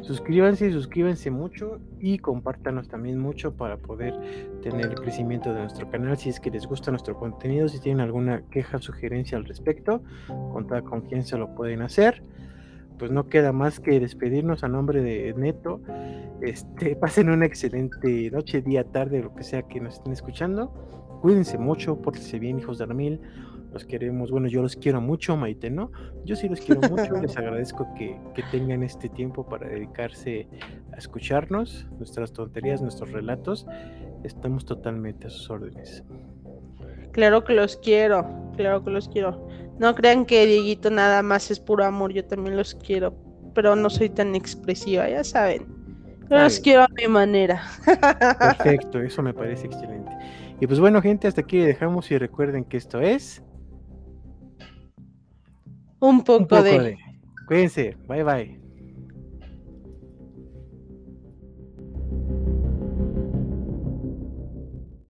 Suscríbanse, suscríbanse mucho y compártanos también mucho para poder tener el crecimiento de nuestro canal. Si es que les gusta nuestro contenido, si tienen alguna queja, sugerencia al respecto, con toda confianza lo pueden hacer pues no queda más que despedirnos a nombre de Neto. Este, <laughs> pasen una excelente noche, día, tarde, lo que sea que nos estén escuchando. Cuídense mucho, pórtense bien, hijos de Armil. Los queremos, bueno, yo los quiero mucho, Maite, ¿no? Yo sí los quiero mucho, les <laughs> agradezco que, que tengan este tiempo para dedicarse a escucharnos, nuestras tonterías, nuestros relatos. Estamos totalmente a sus órdenes. Claro que los quiero, claro que los quiero. No crean que Dieguito nada más es puro amor, yo también los quiero, pero no soy tan expresiva, ya saben. Los quiero a mi manera. Perfecto, eso me parece excelente. Y pues bueno, gente, hasta aquí dejamos y recuerden que esto es un poco, de... Cuídense, bye bye.